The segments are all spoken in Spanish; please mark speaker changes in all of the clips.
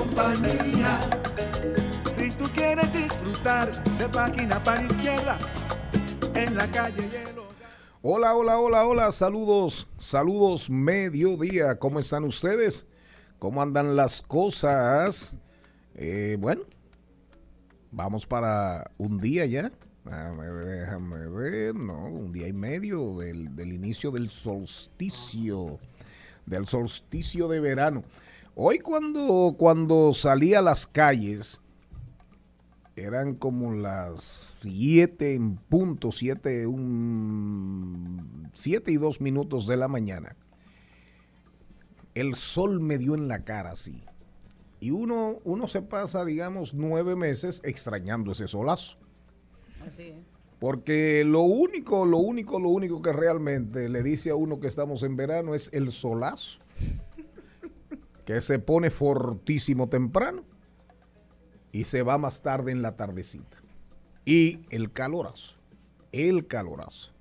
Speaker 1: compañía. Si tú quieres disfrutar de página para izquierda, en la calle hogar.
Speaker 2: Hola, hola, hola, hola, saludos, saludos, mediodía, ¿cómo están ustedes? ¿Cómo andan las cosas? Eh, bueno, vamos para un día ya. Ver, déjame ver, no, un día y medio del, del inicio del solsticio, del solsticio de verano. Hoy cuando, cuando salí a las calles, eran como las 7 en punto, 7 un, siete y dos minutos de la mañana. El sol me dio en la cara así. Y uno, uno se pasa, digamos, nueve meses extrañando ese solazo. Porque lo único, lo único, lo único que realmente le dice a uno que estamos en verano es el solazo. Que se pone fortísimo temprano y se va más tarde en la tardecita. Y el calorazo, el calorazo.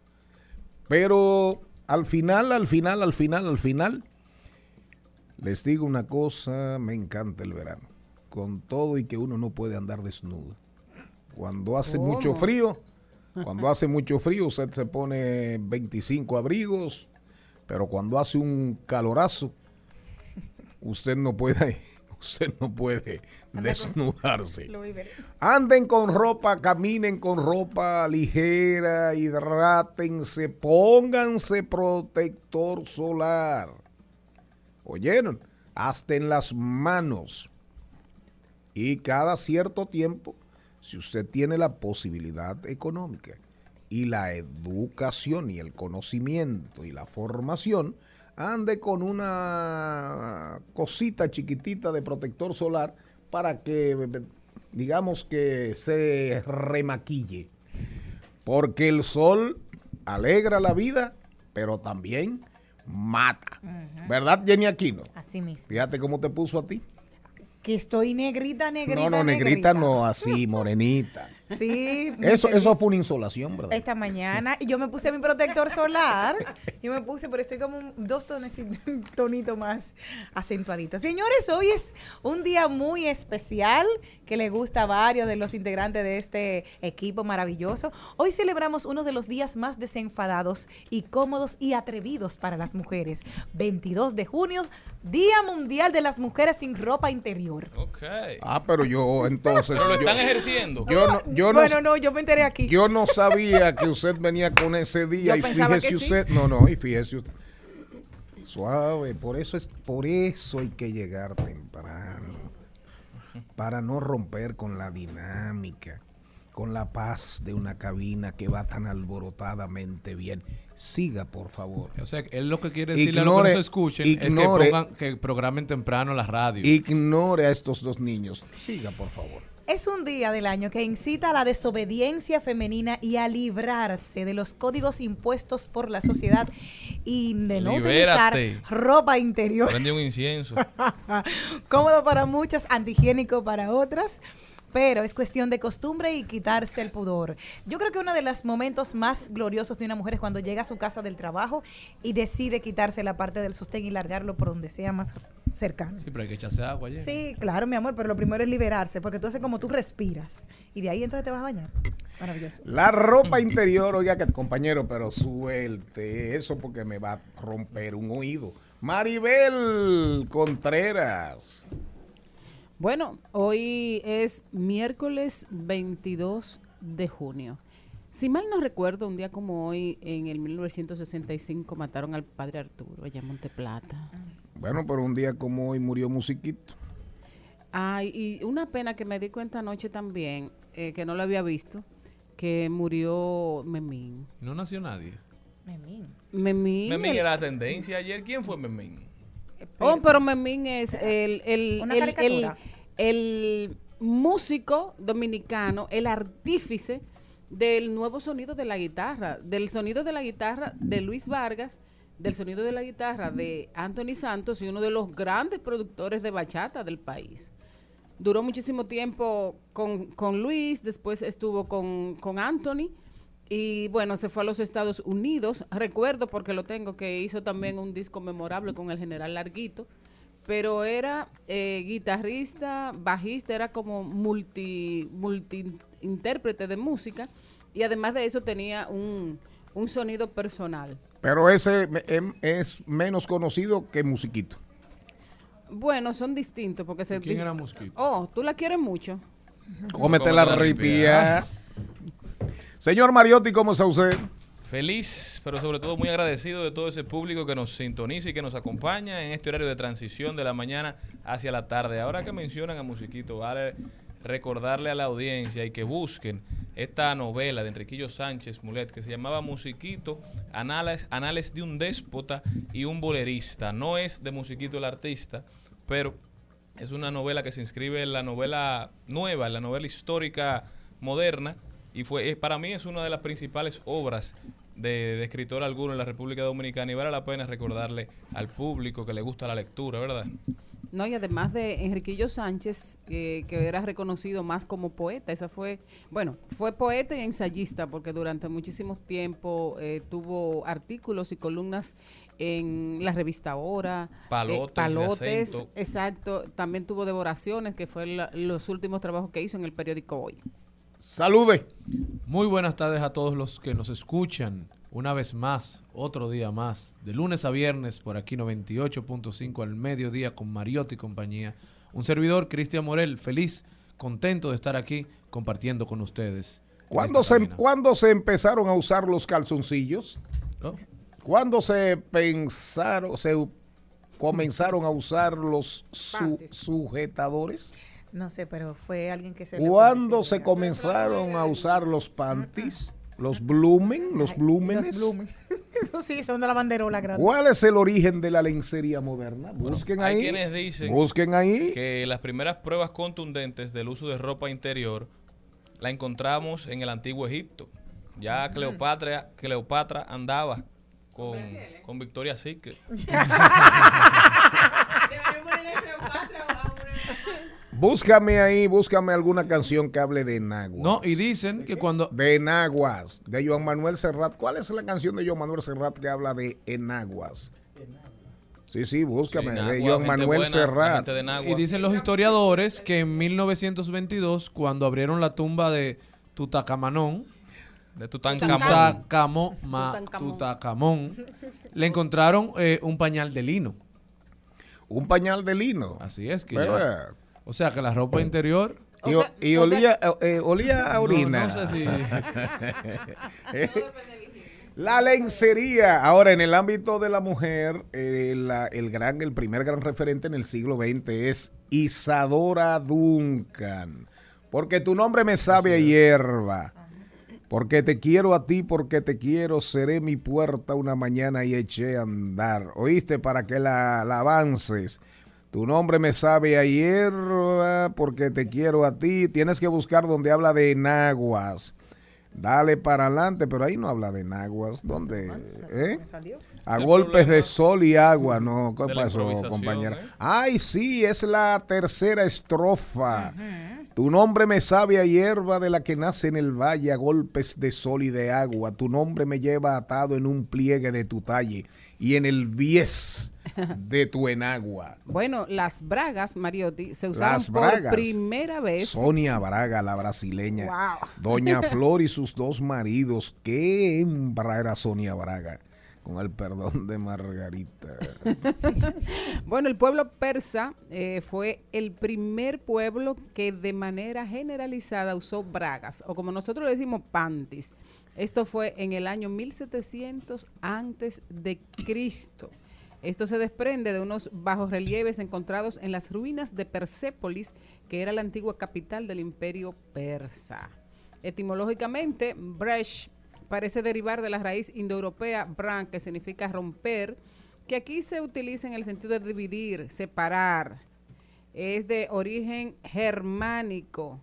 Speaker 2: Pero al final, al final, al final, al final, les digo una cosa, me encanta el verano. Con todo y que uno no puede andar desnudo. Cuando hace
Speaker 3: ¿Cómo?
Speaker 2: mucho frío, cuando hace mucho frío, usted se pone 25 abrigos, pero cuando hace un calorazo, usted no puede, usted no puede desnudarse. Anden con ropa, caminen con ropa ligera, hidrátense, pónganse protector solar. ¿Oyeron? Hasta en las manos. Y cada cierto tiempo, si usted tiene la posibilidad económica y la educación y el conocimiento y la formación, ande con una cosita chiquitita de protector solar para que, digamos que se remaquille. Porque el sol alegra la vida, pero también mata. ¿Verdad, Jenny Aquino?
Speaker 4: Así mismo.
Speaker 2: Fíjate cómo te puso a ti.
Speaker 4: Que estoy negrita, negrita.
Speaker 2: no, no, negrita no, así, morenita.
Speaker 4: Sí.
Speaker 2: Eso, eso fue una insolación, ¿verdad?
Speaker 4: Esta mañana. Y yo me puse mi protector solar. Yo me puse, pero estoy como dos tones, tonito más acentuadito. Señores, hoy es un día muy especial que le gusta a varios de los integrantes de este equipo maravilloso. Hoy celebramos uno de los días más desenfadados y cómodos y atrevidos para las mujeres. 22 de junio, Día Mundial de las Mujeres sin Ropa Interior.
Speaker 5: Ok.
Speaker 2: Ah, pero yo entonces.
Speaker 5: Pero lo
Speaker 2: yo-
Speaker 5: están ejerciendo.
Speaker 2: Yo no, yo no,
Speaker 4: bueno, no, yo me enteré aquí.
Speaker 2: yo no sabía que usted venía con ese día
Speaker 4: Yo
Speaker 2: y fíjese
Speaker 4: sí.
Speaker 2: usted. No, no, y fíjese usted. Suave, por eso es, por eso hay que llegar temprano. Para no romper con la dinámica, con la paz de una cabina que va tan alborotadamente bien. Siga, por favor.
Speaker 5: O sea, él lo que quiere decirle a los que
Speaker 2: Ignore-
Speaker 5: no se escuchen es que,
Speaker 2: ignore-
Speaker 5: pongan- que programen temprano la radio.
Speaker 2: Ignore a estos dos niños. Siga, por favor.
Speaker 4: Es un día del año que incita a la desobediencia femenina y a librarse de los códigos impuestos por la sociedad y de no
Speaker 5: Libérate.
Speaker 4: utilizar ropa interior.
Speaker 5: Prende un incienso.
Speaker 4: Cómodo para muchas, antihigiénico para otras. Pero es cuestión de costumbre y quitarse el pudor. Yo creo que uno de los momentos más gloriosos de una mujer es cuando llega a su casa del trabajo y decide quitarse la parte del sostén y largarlo por donde sea más cercano.
Speaker 5: Sí, pero hay que echarse agua ayer.
Speaker 4: Sí, claro, mi amor, pero lo primero es liberarse, porque tú haces como tú respiras. Y de ahí entonces te vas a bañar. Maravilloso.
Speaker 2: La ropa interior, oiga que compañero, pero suelte eso porque me va a romper un oído. Maribel Contreras.
Speaker 3: Bueno, hoy es miércoles 22 de junio. Si mal no recuerdo, un día como hoy, en el 1965, mataron al padre Arturo allá en Monteplata.
Speaker 2: Bueno, pero un día como hoy murió Musiquito.
Speaker 3: Ay, y una pena que me di cuenta anoche también, eh, que no lo había visto, que murió Memín.
Speaker 5: No nació nadie.
Speaker 4: Memín.
Speaker 3: Memín.
Speaker 6: Memín
Speaker 3: el-
Speaker 6: era la tendencia ayer. ¿Quién fue Memín?
Speaker 3: Oh, pero Memín es el, el,
Speaker 4: Una
Speaker 3: el, el músico dominicano, el artífice del nuevo sonido de la guitarra, del sonido de la guitarra de Luis Vargas, del sonido de la guitarra de Anthony Santos y uno de los grandes productores de bachata del país. Duró muchísimo tiempo con, con Luis, después estuvo con, con Anthony y bueno, se fue a los Estados Unidos. Recuerdo porque lo tengo que hizo también un disco memorable con el general Larguito, pero era eh, guitarrista, bajista, era como multi, multi intérprete de música y además de eso tenía un, un sonido personal.
Speaker 2: Pero ese em- es menos conocido que Musiquito.
Speaker 3: Bueno, son distintos porque se
Speaker 5: ¿Quién era Mosquito?
Speaker 3: Oh, tú la quieres mucho.
Speaker 2: Cómete la
Speaker 6: la
Speaker 2: ripia. Señor Mariotti, ¿cómo está usted?
Speaker 6: Feliz, pero sobre todo muy agradecido de todo ese público que nos sintoniza y que nos acompaña en este horario de transición de la mañana hacia la tarde. Ahora que mencionan a Musiquito, vale recordarle a la audiencia y que busquen esta novela de Enriquillo Sánchez Mulet que se llamaba Musiquito, Anales, de un déspota y un bolerista. No es de Musiquito el artista, pero es una novela que se inscribe en la novela nueva, en la novela histórica moderna, y fue es- para mí es una de las principales obras de, de escritor alguno en la República Dominicana y vale la pena recordarle al público que le gusta la lectura, ¿verdad?
Speaker 3: No, y además de Enriquillo Sánchez, eh, que era reconocido más como poeta, esa fue, bueno, fue poeta y ensayista, porque durante muchísimo tiempo eh, tuvo artículos y columnas en la revista Hora,
Speaker 6: Palotes, de
Speaker 3: Palotes,
Speaker 6: acento.
Speaker 3: exacto, también tuvo Devoraciones, que fue la- los últimos trabajos que hizo en el periódico Hoy.
Speaker 2: Salude.
Speaker 5: Muy buenas tardes a todos los que nos escuchan. Una vez más, otro día más, de lunes a viernes, por aquí 98.5 al mediodía con Mariotti y compañía. Un servidor, Cristian Morel, feliz, contento de estar aquí compartiendo con ustedes. en
Speaker 2: ¿Cuándo se. ¿Cuándo se empezaron a usar los calzoncillos?
Speaker 5: Oh,
Speaker 2: ¿Cuándo se pensaron, se comenzaron a usar los su- sujetadores?
Speaker 4: No sé, pero fue alguien que se... le
Speaker 2: ¿Cuándo
Speaker 4: ocurrió esa
Speaker 2: se comenzaron a usar los panties? Los blumen, los blúmenes.
Speaker 4: Los blumen. Eso sí, son de la banderola grande.
Speaker 2: ¿Cuál es el origen de la lencería moderna? Busquen
Speaker 6: hay
Speaker 2: ahí.
Speaker 6: quienes dicen
Speaker 2: Busquen ahí.
Speaker 6: Que las primeras pruebas contundentes del uso de ropa interior la encontramos en el antiguo Egipto. Ya Cleopatra, Cleopatra andaba con, con Victoria's Secret.
Speaker 2: Búscame ahí, búscame alguna canción que hable de Naguas.
Speaker 5: No, y dicen que cuando...
Speaker 2: De Enaguas, de Joan Manuel Serrat. ¿Cuál es la canción de Joan Manuel Serrat que habla de Enaguas? Sí, sí, búscame,
Speaker 6: Sí,
Speaker 2: de Joan
Speaker 6: gente
Speaker 2: Manuel
Speaker 6: buena,
Speaker 2: Serrat.
Speaker 5: Y dicen los historiadores que en 1922, cuando abrieron la tumba de Tutacamanon,
Speaker 6: De Tutankamón.
Speaker 3: Tutankamón.
Speaker 5: Tutacamón, le encontraron eh, un pañal de lino.
Speaker 2: Un pañal de lino.
Speaker 5: Así es que
Speaker 2: Pero,
Speaker 5: ya- O sea que la ropa interior...
Speaker 2: y,
Speaker 3: O sea-
Speaker 2: y
Speaker 3: o
Speaker 2: olía, eh, olía a
Speaker 5: no-
Speaker 2: orina.
Speaker 5: No, sé si...
Speaker 2: La lencería. Ahora, en el ámbito de la mujer, eh, la- el, gran, el primer gran referente en el siglo XX es Isadora Duncan. Porque tu nombre me sabe a hierba. Porque te quiero a ti, porque te quiero, seré mi puerta una mañana y eché a andar. ¿Oíste? Para que la, la avances. Tu nombre me sabe a hierba, porque te quiero a ti. Tienes que buscar donde habla de enaguas. Dale para adelante, pero ahí no habla de enaguas. ¿Dónde? ¿Eh? A golpes de sol y agua, ¿no? ¿Qué pasó, compañera?
Speaker 6: ¿eh?
Speaker 2: Ay, sí, es la tercera estrofa. Tu nombre me sabe a hierba de la que nace en el valle a golpes de sol y de agua. Tu nombre me lleva atado en un pliegue de tu talle y en el bies de tu enagua.
Speaker 3: Bueno, las bragas, Mariotti, se usaron
Speaker 2: Las
Speaker 3: por
Speaker 2: bragas.
Speaker 3: primera vez.
Speaker 2: Sonia Braga, la brasileña.
Speaker 3: Wow.
Speaker 2: Doña Flor y sus dos maridos. Qué hembra era Sonia Braga. Con el perdón de Margarita.
Speaker 3: Bueno, el pueblo persa eh, fue el primer pueblo que de manera generalizada usó bragas, o como nosotros le decimos panties. Esto fue en el año 1700 antes de Cristo. Esto se desprende de unos bajorrelieves encontrados en las ruinas de Persépolis, que era la antigua capital del imperio persa. Etimológicamente, bresh parece derivar de la raíz indoeuropea bran, que significa romper, que aquí se utiliza en el sentido de dividir, separar. Es de origen germánico.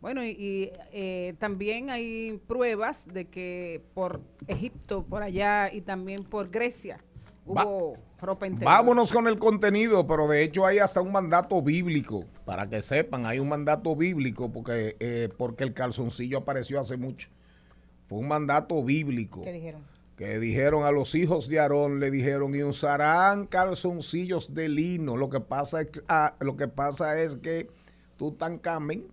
Speaker 3: Bueno, y, y, eh, también hay pruebas de que por Egipto, por allá, y también por Grecia hubo ropa interior.
Speaker 2: Vámonos con el contenido, pero de hecho hay hasta un mandato bíblico. Para que sepan, hay un mandato bíblico porque, eh, porque el calzoncillo apareció hace mucho. Fue un mandato bíblico.
Speaker 4: ¿Qué dijeron?
Speaker 2: que dijeron a los hijos de Aarón, le dijeron, y usarán calzoncillos de lino. Lo que pasa es, que- ah, lo que, pasa es que tú tan camen,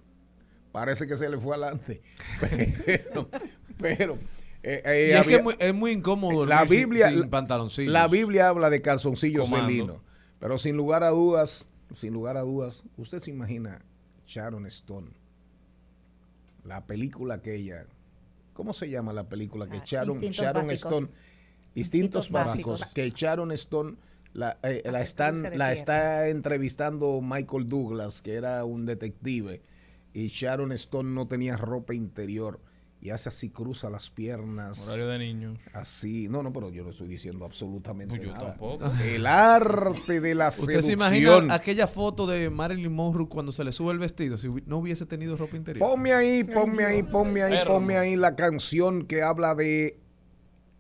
Speaker 2: parece que se le fue adelante. Pero, pero eh, eh,
Speaker 5: Y es, que
Speaker 2: había-
Speaker 5: es muy, es muy incómodo
Speaker 2: la Biblia,
Speaker 5: sin pantaloncillos.
Speaker 2: la Biblia habla de calzoncillos
Speaker 5: Comando.
Speaker 2: de lino. Pero sin lugar a dudas, sin lugar a dudas, usted se imagina Sharon Stone, la película aquella, ¿cómo se llama la película que
Speaker 4: Ah,
Speaker 2: Sharon, Sharon. Stone, Instintos
Speaker 4: Instintos
Speaker 2: básicos,
Speaker 4: Básicos.
Speaker 2: que Sharon Stone la, eh, la están, la está entrevistando Michael Douglas, que era un detective, y Sharon Stone no tenía ropa interior y hace así, cruza las piernas.
Speaker 6: Horario de niños.
Speaker 2: Así, no, no, pero yo no estoy diciendo absolutamente
Speaker 6: Pues yo
Speaker 2: nada.
Speaker 6: tampoco.
Speaker 2: El arte de la
Speaker 5: ¿Usted se
Speaker 2: seducción.
Speaker 5: imagina aquella foto de Marilyn Monroe cuando se le sube el vestido si no hubiese tenido ropa interior?
Speaker 2: Ponme ahí, ponme ahí, ponme ahí, ponme ahí la canción que habla de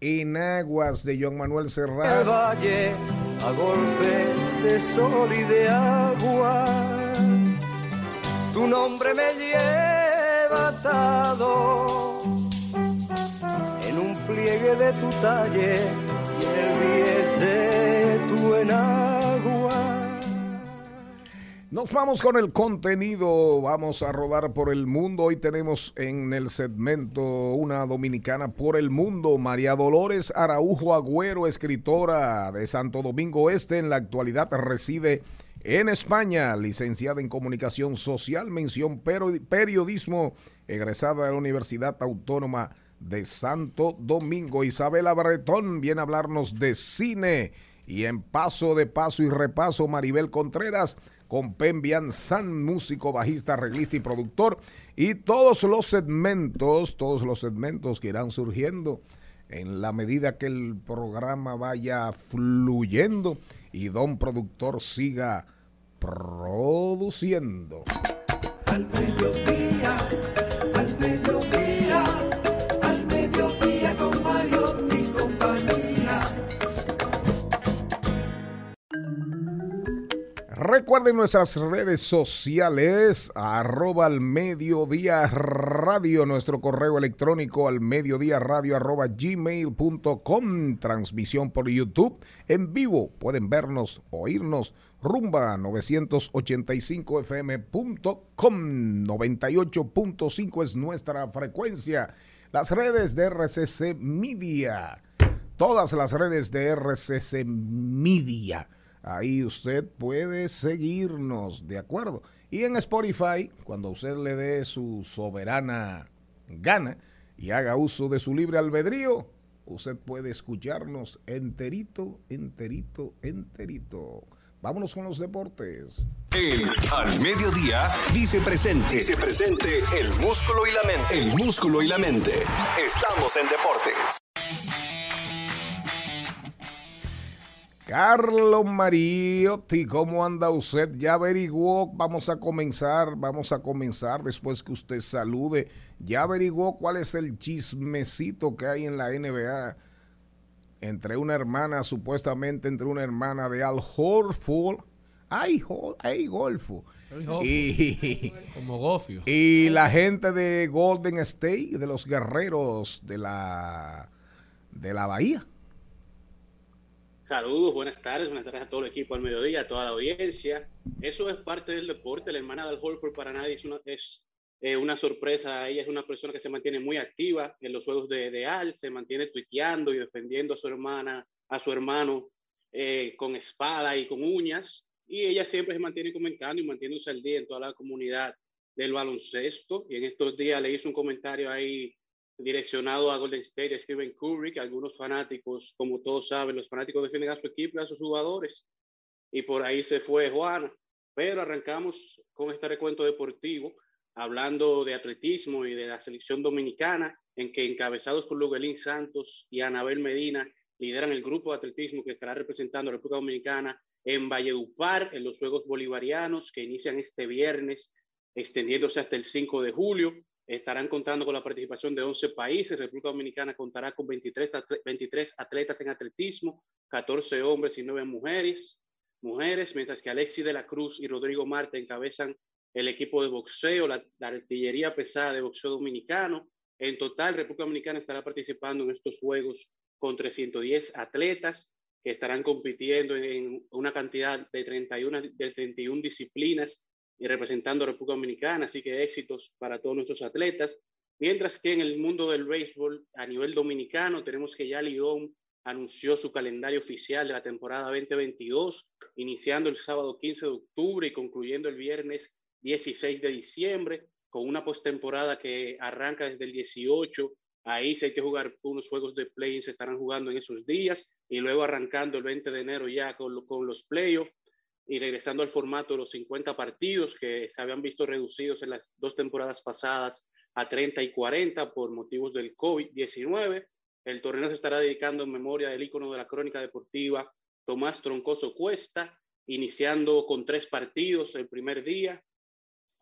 Speaker 2: Enaguas de John Manuel
Speaker 7: el
Speaker 2: Serrat.
Speaker 7: valle a golpes de sol y de agua. Tu nombre me lleva atado en un pliegue de tu talle y en el bies de tu enagua.
Speaker 2: Nos vamos con el contenido, vamos a rodar por el mundo. Hoy tenemos en el segmento una dominicana por el mundo, María Dolores Araujo Agüero, escritora de Santo Domingo Este, en la actualidad reside España, licenciada en comunicación social, mención periodismo, egresada de la Universidad Autónoma de Santo Domingo. Isabela Bretón viene a hablarnos de cine y en paso de paso y repaso Maribel Contreras con Pembian San, músico, bajista, arreglista y productor y todos los segmentos, todos los segmentos que irán surgiendo en la medida que el programa vaya fluyendo y don productor siga produciendo.
Speaker 1: Al mediodía,
Speaker 2: Recuerden nuestras redes sociales, arroba al mediodía radio, nuestro correo electrónico al mediodía radio arroba gmail.com, transmisión por YouTube en vivo. Pueden vernos, oírnos, rumba 985fm.com, 98.5 es nuestra frecuencia. Las redes de RCC Media, todas las redes de RCC Media. Ahí usted puede seguirnos, ¿de acuerdo? Y en Spotify, cuando usted le dé su soberana gana y haga uso de su libre albedrío, usted puede escucharnos enterito, enterito, enterito. Vámonos con los deportes.
Speaker 8: El Al Mediodía dice presente. Dice presente el músculo y la mente. El músculo y la mente. Estamos en deportes.
Speaker 2: Carlos Mariotti, ¿cómo anda usted? Ya averiguó, vamos a comenzar, vamos a comenzar después que usted salude. Ya averiguó cuál es el chismecito que hay en la NBA entre una hermana, supuestamente entre una hermana de Al Horford, hay golfo.
Speaker 5: Hay golfo.
Speaker 2: Y,
Speaker 5: Como gofio.
Speaker 2: y la gente de Golden State, de los guerreros de la, de la Bahía.
Speaker 9: Saludos, buenas tardes, buenas tardes a todo el equipo al mediodía, a toda la audiencia. Eso es parte del deporte. La hermana del Holford para nadie es una, eh, sorpresa. Ella es una persona que se mantiene muy activa en los juegos de, de AL, se mantiene tuiteando y defendiendo a su hermana, a su hermano eh, con espada y con uñas. Y ella siempre se mantiene comentando y manteniéndose al día en toda la comunidad del baloncesto. Y en estos días le hizo un comentario ahí direccionado a Golden State, Stephen Curry, que algunos fanáticos, como todos saben, los fanáticos defienden a su equipo y a sus jugadores. Y por ahí se fue Juana. Pero arrancamos con este recuento deportivo, hablando de atletismo y de la selección dominicana, en que encabezados por Luguelín Santos y Anabel Medina lideran el grupo de atletismo que estará representando a la República Dominicana en Valledupar, en los Juegos Bolivarianos, que inician este viernes, extendiéndose hasta el 5 de julio estarán contando con la participación de 11 países. República Dominicana contará con 23, atle- 23 atletas en atletismo, 14 hombres y 9 mujeres, mujeres, mientras que Alexis de la Cruz y Rodrigo Marte encabezan el equipo de boxeo, la, la artillería pesada de boxeo dominicano. En total, República Dominicana estará participando en estos Juegos con 310 atletas que estarán compitiendo en una cantidad de 31, de 31 disciplinas y representando a República Dominicana, así que éxitos para todos nuestros atletas. Mientras que en el mundo del béisbol a nivel dominicano tenemos que ya Lidón anunció su calendario oficial de la temporada 2022, iniciando el sábado 15 de octubre y concluyendo el viernes 16 de diciembre, con una postemporada que arranca desde el 18. Ahí si hay que jugar unos juegos de play se estarán jugando en esos días y luego arrancando el 20 de enero ya con los playoffs y regresando al formato de los 50 partidos que se habían visto reducidos en las dos temporadas pasadas a 30 y 40 por motivos del COVID-19. El torneo se estará dedicando en memoria del ícono de la crónica deportiva, Tomás Troncoso Cuesta, iniciando con tres partidos el primer día,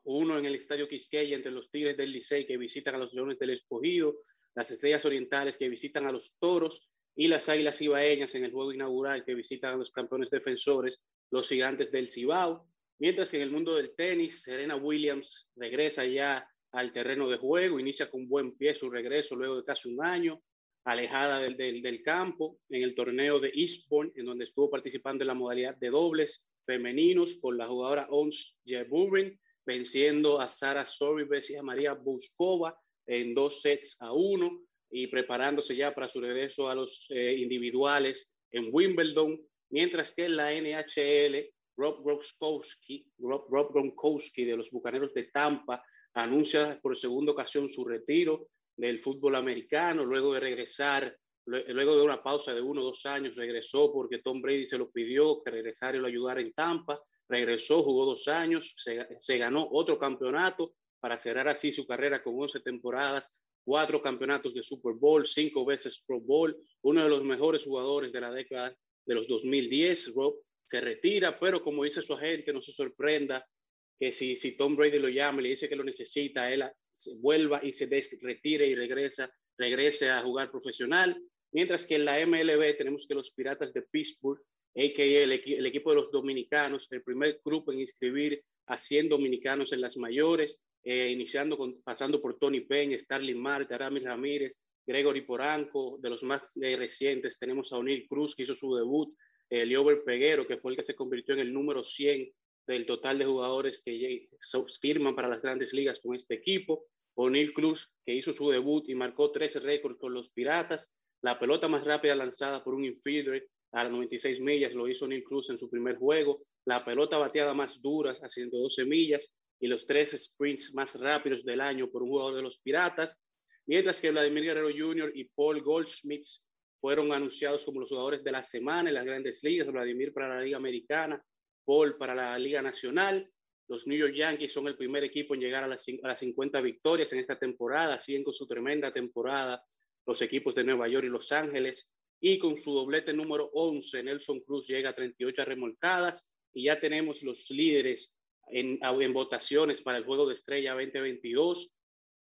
Speaker 9: uno en el Estadio Quisqueya entre los Tigres del Licey que visitan a los Leones del Escogido, las Estrellas Orientales que visitan a los Toros y las Águilas Ibaeñas en el juego inaugural que visitan a los campeones defensores, los Gigantes del Cibao. Mientras que en el mundo del tenis, Serena Williams regresa ya al terreno de juego, inicia con buen pie su regreso luego de casi un año, alejada del, campo en el torneo de Eastbourne, en donde estuvo participando en la modalidad de dobles femeninos por la jugadora Ons Jeburin, venciendo a Sara Sorribes y a María Buskova en dos sets a uno y preparándose ya para su regreso a los eh, individuales en Wimbledon, mientras que en la NHL, Rob Gronkowski, de los Bucaneros de Tampa anuncia por segunda ocasión su retiro del fútbol americano, luego de regresar, luego de una pausa de uno o dos años, regresó porque Tom Brady se lo pidió, que regresara y lo ayudara en Tampa, regresó, jugó dos años, se, se ganó otro campeonato. Para cerrar así su carrera con 11 temporadas, cuatro campeonatos de Super Bowl, cinco veces Pro Bowl, uno de los mejores jugadores de la década de los 2010. Rob se retira, pero como dice su agente, no se sorprenda que si, si Tom Brady lo llama y le dice que lo necesita, él vuelva y se retire y regresa, regrese a jugar profesional. Mientras que en la MLB tenemos que los Piratas de Pittsburgh, el equipo de los dominicanos, el primer grupo en inscribir a 100 dominicanos en las mayores, eh, iniciando con, pasando por Tony Peña, Starling Marte, Aramis Ramírez, Gregory Poranco, de los más eh, recientes tenemos a O'Neill Cruz, que hizo su debut, eh, Liober Peguero, que fue el que se convirtió en el número 100 del total de jugadores que firman para las grandes ligas con este equipo, O'Neill Cruz, que hizo su debut y marcó 13 récords con los Piratas, la pelota más rápida lanzada por un infielder a las 96 millas lo hizo O'Neill Cruz en su primer juego, la pelota bateada más dura a 112 millas, y los tres sprints más rápidos del año por un jugador de los Piratas, mientras que Vladimir Guerrero Jr. y Paul Goldschmidt fueron anunciados como los jugadores de la semana en las grandes ligas, Vladimir para la Liga Americana, Paul para la Liga Nacional. Los New York Yankees son el primer equipo en llegar a las, a las 50 victorias en esta temporada, siguen con su tremenda temporada los equipos de Nueva York y Los Ángeles, y con su doblete número 11, Nelson Cruz llega a 38 remolcadas, y ya tenemos los líderes en, votaciones para el Juego de Estrella 2022.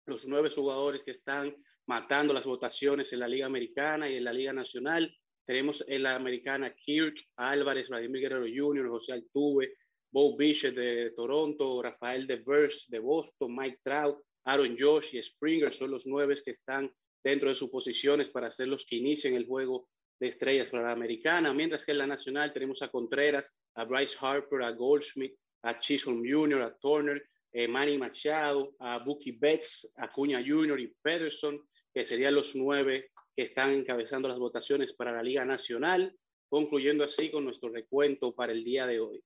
Speaker 9: Los nueve jugadores que están matando las votaciones en la Liga Americana y en la Liga Nacional. Tenemos en la americana Kirk, Álvarez, Vladimir Guerrero Jr., José Altuve, Bo Bichette de Toronto, Rafael Devers de Boston, Mike Trout, Aaron Josh y Springer son los nueve que están dentro de sus posiciones para ser los que inicien el juego de estrellas para la americana, mientras que en la nacional tenemos a Contreras, a Bryce Harper, a Goldschmidt, a Chisholm Jr., a Turner, eh, Manny Machado, a Bucky Betts, a Cuña Jr. y Pederson, que serían los nueve que están encabezando las votaciones para la Liga Nacional, concluyendo así con nuestro recuento para el día de hoy.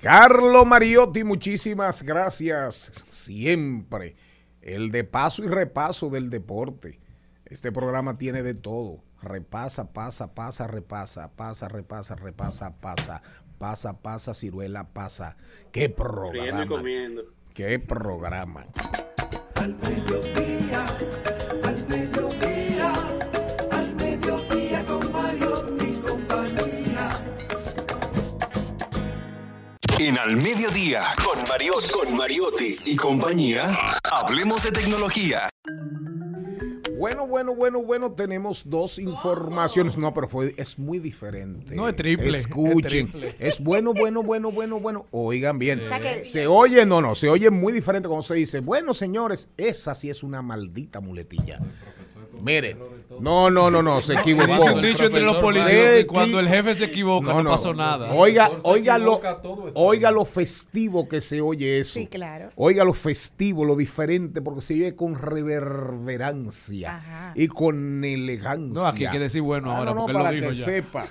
Speaker 2: Carlo Mariotti, muchísimas gracias. Siempre el de paso y repaso del deporte. Este programa tiene de todo. Repasa, pasa, pasa, repasa, pasa, repasa, repasa, pasa, pasa, pasa, ciruela, pasa. ¡Qué programa!
Speaker 9: comiendo.
Speaker 2: ¡Qué programa!
Speaker 1: Al mediodía, al mediodía, al mediodía con Mario y compañía.
Speaker 8: En Al Mediodía, con Mariotti, con Mariotti y compañía, hablemos de tecnología.
Speaker 2: Bueno, bueno, bueno, bueno, tenemos dos informaciones. No, pero fue, es muy diferente.
Speaker 5: No, es triple, es
Speaker 2: Escuchen.
Speaker 5: triple.
Speaker 2: Es, bueno, bueno, bueno, bueno, bueno. Oigan bien.
Speaker 4: O sea que-
Speaker 2: Se oye, no, no, se oye muy diferente cuando se dice, bueno, señores, esa sí es una maldita muletilla. No, no, no, no, se equivocó.
Speaker 5: Dice un dicho entre los políticos que cuando el jefe se equivoca no pasó nada.
Speaker 2: Oiga, oiga lo, oiga festivo que se oye eso.
Speaker 4: Sí, claro.
Speaker 2: Oiga lo festivo, lo diferente, porque se oye con reverberancia
Speaker 4: Ajá.
Speaker 2: y con elegancia.
Speaker 5: No, aquí hay que decir bueno
Speaker 2: Ah,
Speaker 5: ahora,
Speaker 2: no, no,
Speaker 5: porque él lo
Speaker 2: para
Speaker 5: dijo
Speaker 2: que
Speaker 5: ya.
Speaker 2: sepa,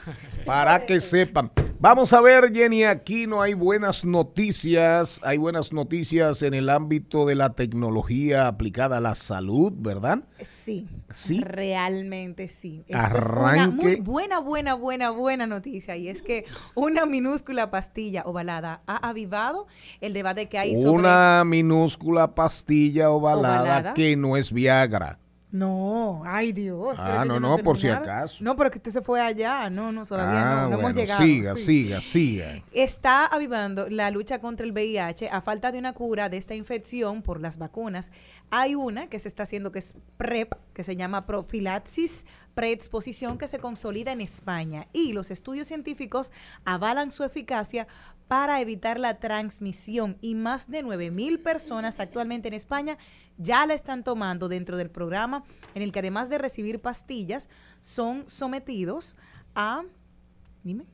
Speaker 2: para que sepan. Vamos a ver, Jenny, aquí no hay buenas noticias. Hay buenas noticias en el ámbito de la tecnología aplicada a la salud, ¿verdad?
Speaker 4: Sí.
Speaker 2: Sí.
Speaker 4: Realmente sí. Esto es una muy buena, buena, buena, buena noticia. Y es que una minúscula pastilla ovalada ha avivado el debate que hay sobre.
Speaker 2: Una minúscula pastilla ovalada,
Speaker 4: Ovalada.
Speaker 2: que no es Viagra.
Speaker 4: No, ay Dios.
Speaker 2: Ah, no, no, por si acaso.
Speaker 4: No, pero que usted se fue allá. No, no, todavía
Speaker 2: ah,
Speaker 4: no, no hemos llegado.
Speaker 2: siga,
Speaker 4: Sí.
Speaker 2: siga, siga.
Speaker 4: Está avivando la lucha contra el VIH a falta de una cura de esta infección por las vacunas. Hay una que se está haciendo que es PrEP, que se llama profilaxis preexposición que se consolida en España y los estudios científicos avalan su eficacia para evitar la transmisión y más de 9 mil personas actualmente en España ya la están tomando dentro del programa en el que además de recibir pastillas son sometidos a dime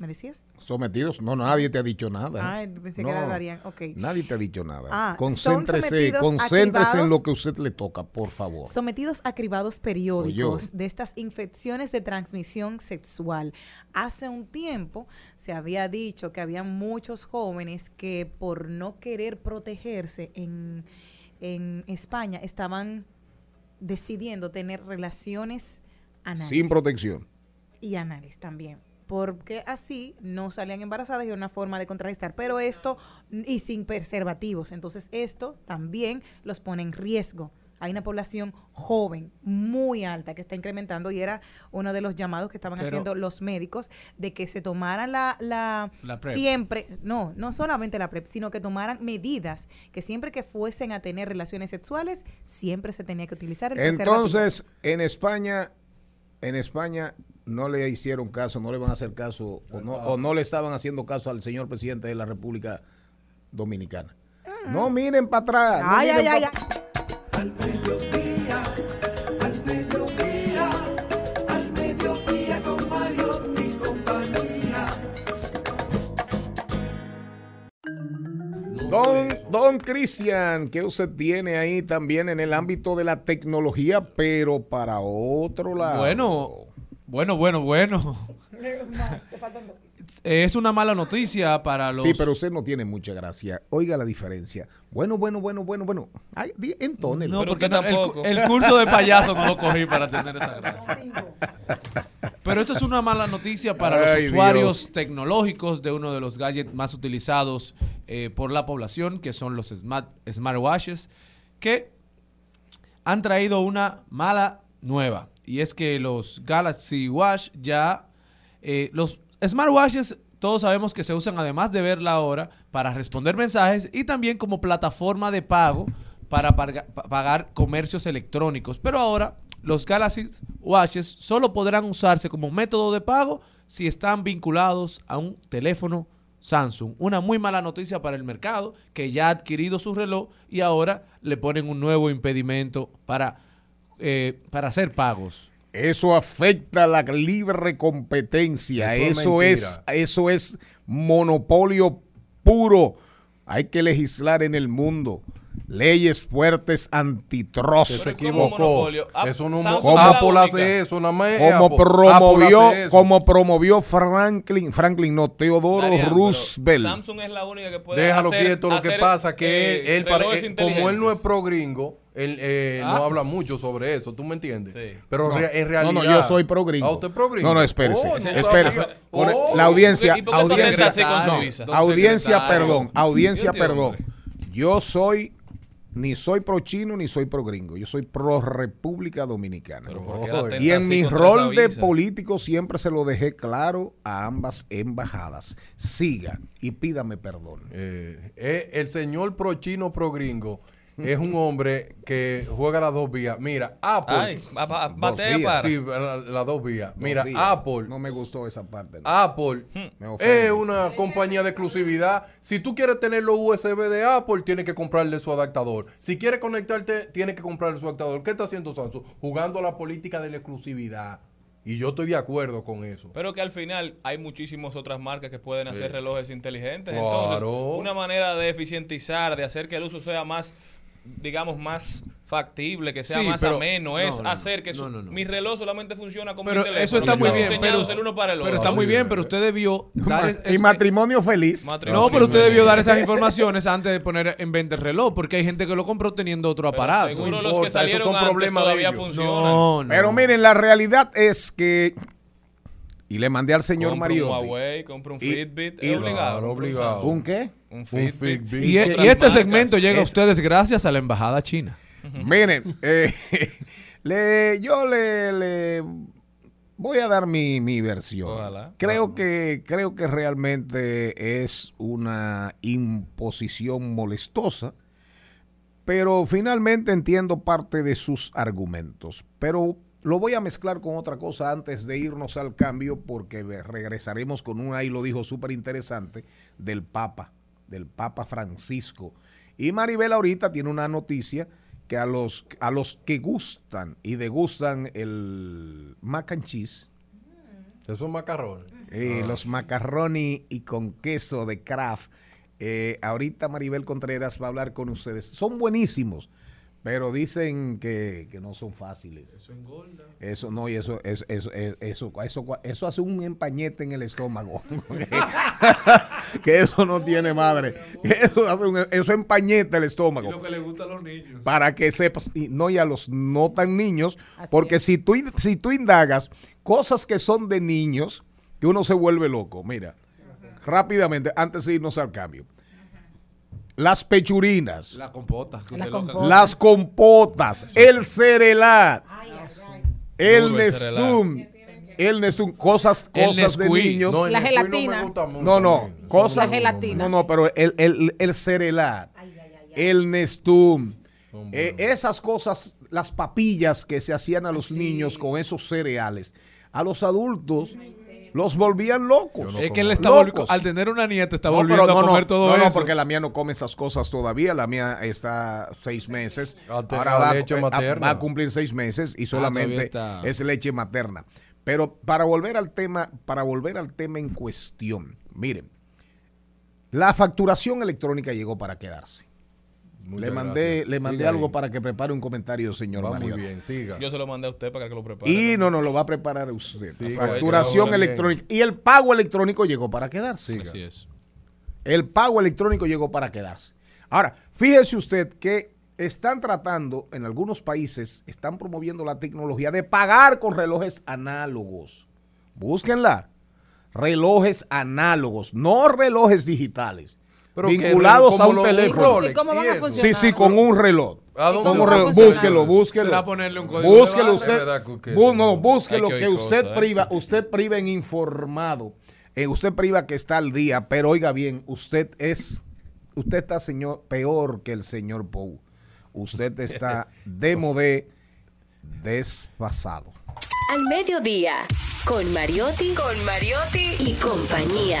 Speaker 4: ¿Me decías?
Speaker 2: Sometidos, no, nadie te ha dicho nada.
Speaker 4: Ah, pensé que era Darían, ok.
Speaker 2: Nadie te ha dicho nada.
Speaker 4: Ah,
Speaker 2: concéntrese, concéntrese en lo que usted le toca, por favor.
Speaker 4: Sometidos a cribados periódicos de estas infecciones de transmisión sexual. Hace un tiempo se había dicho que había muchos jóvenes que por no querer protegerse en, en España estaban decidiendo tener relaciones anales.
Speaker 2: Sin protección.
Speaker 4: y anales también. Porque así no salían embarazadas y era una forma de contrarrestar. Pero esto, y sin preservativos. Entonces, esto también los pone en riesgo. Hay una población joven muy alta que está incrementando y era uno de los llamados que estaban
Speaker 5: Pero-
Speaker 4: haciendo los médicos de que se tomaran la, la,
Speaker 5: La PrEP.
Speaker 4: siempre, no, no solamente la PrEP, sino que tomaran medidas que siempre que fuesen a tener relaciones sexuales, siempre se tenía que utilizar el preservativo.
Speaker 2: Entonces, en España, en España no le hicieron caso, no le van a hacer caso, o no, o no le estaban haciendo caso al señor presidente de la República Dominicana. No miren para atrás. no
Speaker 4: Ay, ay, ay,
Speaker 2: pa-
Speaker 4: ay.
Speaker 1: Al mediodía, al mediodía, al mediodía con Mario y compañía.
Speaker 2: Don, don Cristian, ¿qué usted tiene ahí también en el ámbito de la tecnología, pero para otro lado?
Speaker 5: Bueno, bueno, bueno, bueno. Es una mala noticia para los...
Speaker 2: Sí, pero usted no tiene mucha gracia. Oiga la diferencia. Bueno, bueno, bueno, bueno, bueno. Ay, entónelo.
Speaker 5: No, porque el,
Speaker 6: tampoco.
Speaker 5: el curso de payaso no lo cogí para tener esa gracia. Pero esto es una mala noticia para
Speaker 2: Ay,
Speaker 5: los usuarios
Speaker 2: Dios.
Speaker 5: tecnológicos de uno de los gadgets más utilizados eh, por la población, que son los smart, smartwatches, que han traído una mala nueva. Y es que los Galaxy Watch ya... eh, los smartwatches todos sabemos que se usan además de ver la hora para responder mensajes y también como plataforma de pago para pagar comercios electrónicos. Pero ahora los Galaxy Watches solo podrán usarse como método de pago si están vinculados a un teléfono Samsung. Una muy mala noticia para el mercado que ya ha adquirido su reloj y ahora le ponen un nuevo impedimento para, eh, para hacer pagos.
Speaker 2: Eso afecta la libre competencia.
Speaker 10: Eso
Speaker 2: Eso,
Speaker 10: es
Speaker 2: es, eso es monopolio puro. Hay que legislar en el mundo. Leyes fuertes antitrust.
Speaker 10: Se
Speaker 6: Pero ¿cómo
Speaker 10: equivocó.
Speaker 6: Ah,
Speaker 10: Eso no hace eso, nada más.
Speaker 2: Como promovió,
Speaker 10: hace eso.
Speaker 2: como promovió Franklin, Franklin, no, Teodoro Roosevelt.
Speaker 6: Samsung es la única que puede
Speaker 10: Déjalo
Speaker 6: hacer-
Speaker 10: quieto, lo que pasa que
Speaker 6: eh,
Speaker 10: él, eh, como él no es pro gringo, él eh,
Speaker 5: Ah.
Speaker 10: no habla mucho sobre eso, ¿tú me entiendes?
Speaker 6: Sí.
Speaker 10: Pero
Speaker 2: No,
Speaker 10: re- en
Speaker 2: no,
Speaker 10: realidad...
Speaker 2: no, yo soy pro gringo.
Speaker 10: ¿Ah, usted pro gringo?
Speaker 2: No, no, espérese,
Speaker 10: Oh, no Oh.
Speaker 2: la audiencia,
Speaker 6: ¿Y por qué tú te
Speaker 2: audiencia,
Speaker 6: así con
Speaker 2: no, audiencia, perdón, audiencia, perdón. Yo soy ni soy pro chino ni soy pro gringo. Yo soy pro República Dominicana.
Speaker 6: Pero ¿por qué
Speaker 10: Ojo,
Speaker 6: atenta
Speaker 2: Y en mi rol de político siempre se lo dejé claro a ambas embajadas. Siga y pídame perdón.
Speaker 10: Eh, eh, el señor pro chino, pro gringo, es un hombre que juega las dos vías. Mira, Apple...
Speaker 6: Ay, batea
Speaker 2: vías.
Speaker 6: para.
Speaker 10: Sí, la- las dos vías. Mira. Apple...
Speaker 2: No me gustó esa parte. no.
Speaker 10: Apple
Speaker 2: Me ofende.
Speaker 10: es una compañía de exclusividad. Si tú quieres tener los USB de Apple, tienes que comprarle su adaptador. Si quieres conectarte, tienes que comprarle su adaptador. ¿Qué está haciendo Samsung? Jugando la política de la exclusividad. Y yo estoy de acuerdo con eso.
Speaker 6: Pero que al final hay muchísimas otras marcas que pueden hacer
Speaker 10: Sí.
Speaker 6: relojes inteligentes.
Speaker 10: Claro.
Speaker 6: Entonces, una manera de eficientizar, de hacer que el uso sea más, digamos, más factible, que sea
Speaker 5: Sí,
Speaker 6: más
Speaker 5: pero-
Speaker 6: ameno,
Speaker 5: no,
Speaker 6: es
Speaker 5: no, no.
Speaker 6: hacer que su-
Speaker 5: No, no, no.
Speaker 6: mi reloj solamente funciona como
Speaker 5: Pero
Speaker 6: mi teléfono.
Speaker 5: eso está muy bien, pero,
Speaker 6: diseñados el uno para el
Speaker 5: pero
Speaker 6: otro.
Speaker 5: está muy bien, pero usted debió dar es-
Speaker 2: y
Speaker 5: es-
Speaker 2: matrimonio feliz.
Speaker 6: Matrimonio.
Speaker 5: No, pero usted debió dar esas informaciones antes de poner en venta el reloj, porque hay gente que lo compró teniendo otro
Speaker 6: Pero
Speaker 5: aparato.
Speaker 6: seguro
Speaker 10: No
Speaker 6: los que salieron
Speaker 10: son problemas
Speaker 6: todavía funcionan.
Speaker 5: No, no.
Speaker 2: Pero miren, la realidad es que. Y le mandé al señor Mario.
Speaker 6: un Huawei, compra un Fitbit,
Speaker 2: y-
Speaker 6: es obligado.
Speaker 10: Obligado.
Speaker 2: ¿Un qué?
Speaker 6: Un
Speaker 10: Un
Speaker 6: Fitbit.
Speaker 5: Y,
Speaker 6: otras
Speaker 5: y este
Speaker 6: marcas.
Speaker 5: segmento llega a
Speaker 2: Es-
Speaker 5: ustedes gracias a la embajada china.
Speaker 2: Miren, eh, le- yo le, le voy a dar mi, mi versión.
Speaker 6: Ojalá.
Speaker 2: Creo que, creo que realmente es una imposición molestosa, pero finalmente entiendo parte de sus argumentos. Pero lo voy a mezclar con otra cosa antes de irnos al cambio, porque regresaremos con un, ahí lo dijo súper interesante, del Papa, del Papa Francisco. Y Maribel ahorita tiene una noticia que a los, a los que gustan y degustan el mac and cheese,
Speaker 10: Esos macarrones.
Speaker 2: eh, los macarroni y con queso de Kraft. Eh, ahorita Maribel Contreras va a hablar con ustedes. Son buenísimos, pero dicen que, que no son fáciles. Eso engorda. Eso no, y eso, eso, eso, eso, eso, eso hace un empañete en el estómago. que eso no tiene madre. Eso, hace un- eso empañeta el estómago
Speaker 5: que le gusta a los niños.
Speaker 2: para que sepas, y no y a los no tan niños,
Speaker 3: Así
Speaker 2: porque
Speaker 3: es.
Speaker 2: si tú, si tú indagas cosas que son de niños, que uno se vuelve loco. Mira, rápidamente, antes de irnos al cambio. Las pechurinas,
Speaker 5: La compota.
Speaker 3: La
Speaker 2: las compotas, el cerelat, el nestum, el nestum, cosas,
Speaker 5: El
Speaker 2: cosas de niños.
Speaker 10: No,
Speaker 3: La gelatina.
Speaker 10: No, me gusta mucho
Speaker 2: No, cosas.
Speaker 3: La gelatina.
Speaker 2: No, no, pero el, el, el cerelat, el Nestum, eh, esas cosas, las papillas que se hacían a los niños con esos cereales, a los adultos los volvían locos.
Speaker 5: Es que él está
Speaker 2: Locos.
Speaker 5: volvi- al tener una nieta está
Speaker 2: No,
Speaker 5: volviendo
Speaker 2: pero no,
Speaker 5: a comer
Speaker 2: no,
Speaker 5: todo
Speaker 2: no, no,
Speaker 5: eso.
Speaker 2: porque la mía no come esas cosas todavía. La mía está seis meses.
Speaker 10: Ah,
Speaker 2: Ahora
Speaker 10: la
Speaker 2: va,
Speaker 10: leche
Speaker 2: eh,
Speaker 10: materna.
Speaker 2: va a cumplir seis meses y solamente
Speaker 5: todavía está.
Speaker 2: es leche materna. Pero para volver al tema, para volver al tema en cuestión, miren, la facturación electrónica llegó para quedarse.
Speaker 10: Muchas
Speaker 2: le mandé,
Speaker 10: gracias.
Speaker 2: le mandé
Speaker 10: Siga
Speaker 2: algo
Speaker 10: ahí.
Speaker 2: para que prepare un comentario, señor
Speaker 10: Va
Speaker 2: Mario.
Speaker 10: muy bien, siga.
Speaker 6: Yo se lo mandé a usted para que lo prepare.
Speaker 2: Y no, no, lo va a preparar usted.
Speaker 10: Que
Speaker 2: facturación
Speaker 10: bien.
Speaker 2: electrónica. Y el pago electrónico llegó para quedarse.
Speaker 10: Siga.
Speaker 6: Así es.
Speaker 2: El pago electrónico llegó para quedarse. Ahora, fíjese usted que están tratando, en algunos países, están promoviendo la tecnología de pagar con relojes análogos. Búsquenla. Relojes análogos, no relojes digitales.
Speaker 10: Pero que
Speaker 2: vinculados a un
Speaker 10: lo-
Speaker 2: teléfono.
Speaker 10: Rolex
Speaker 3: ¿Y cómo van a funcionar?
Speaker 2: Sí, sí, con un reloj.
Speaker 10: ¿A dónde
Speaker 2: Con un reloj. Búsquelo, búsquelo.
Speaker 5: Será ponerle un código de
Speaker 2: Búsquelo usted.
Speaker 10: Que-
Speaker 2: no,
Speaker 10: que-
Speaker 2: búsquelo
Speaker 6: que
Speaker 2: usted
Speaker 6: cosas, ¿eh?
Speaker 2: priva, usted priva en informado. Eh, usted priva que está al día, pero oiga bien, usted es, usted está señor peor que el señor Pou. Usted está de modé, desfasado.
Speaker 11: Al mediodía, con Mariotti, con Mariotti y compañía.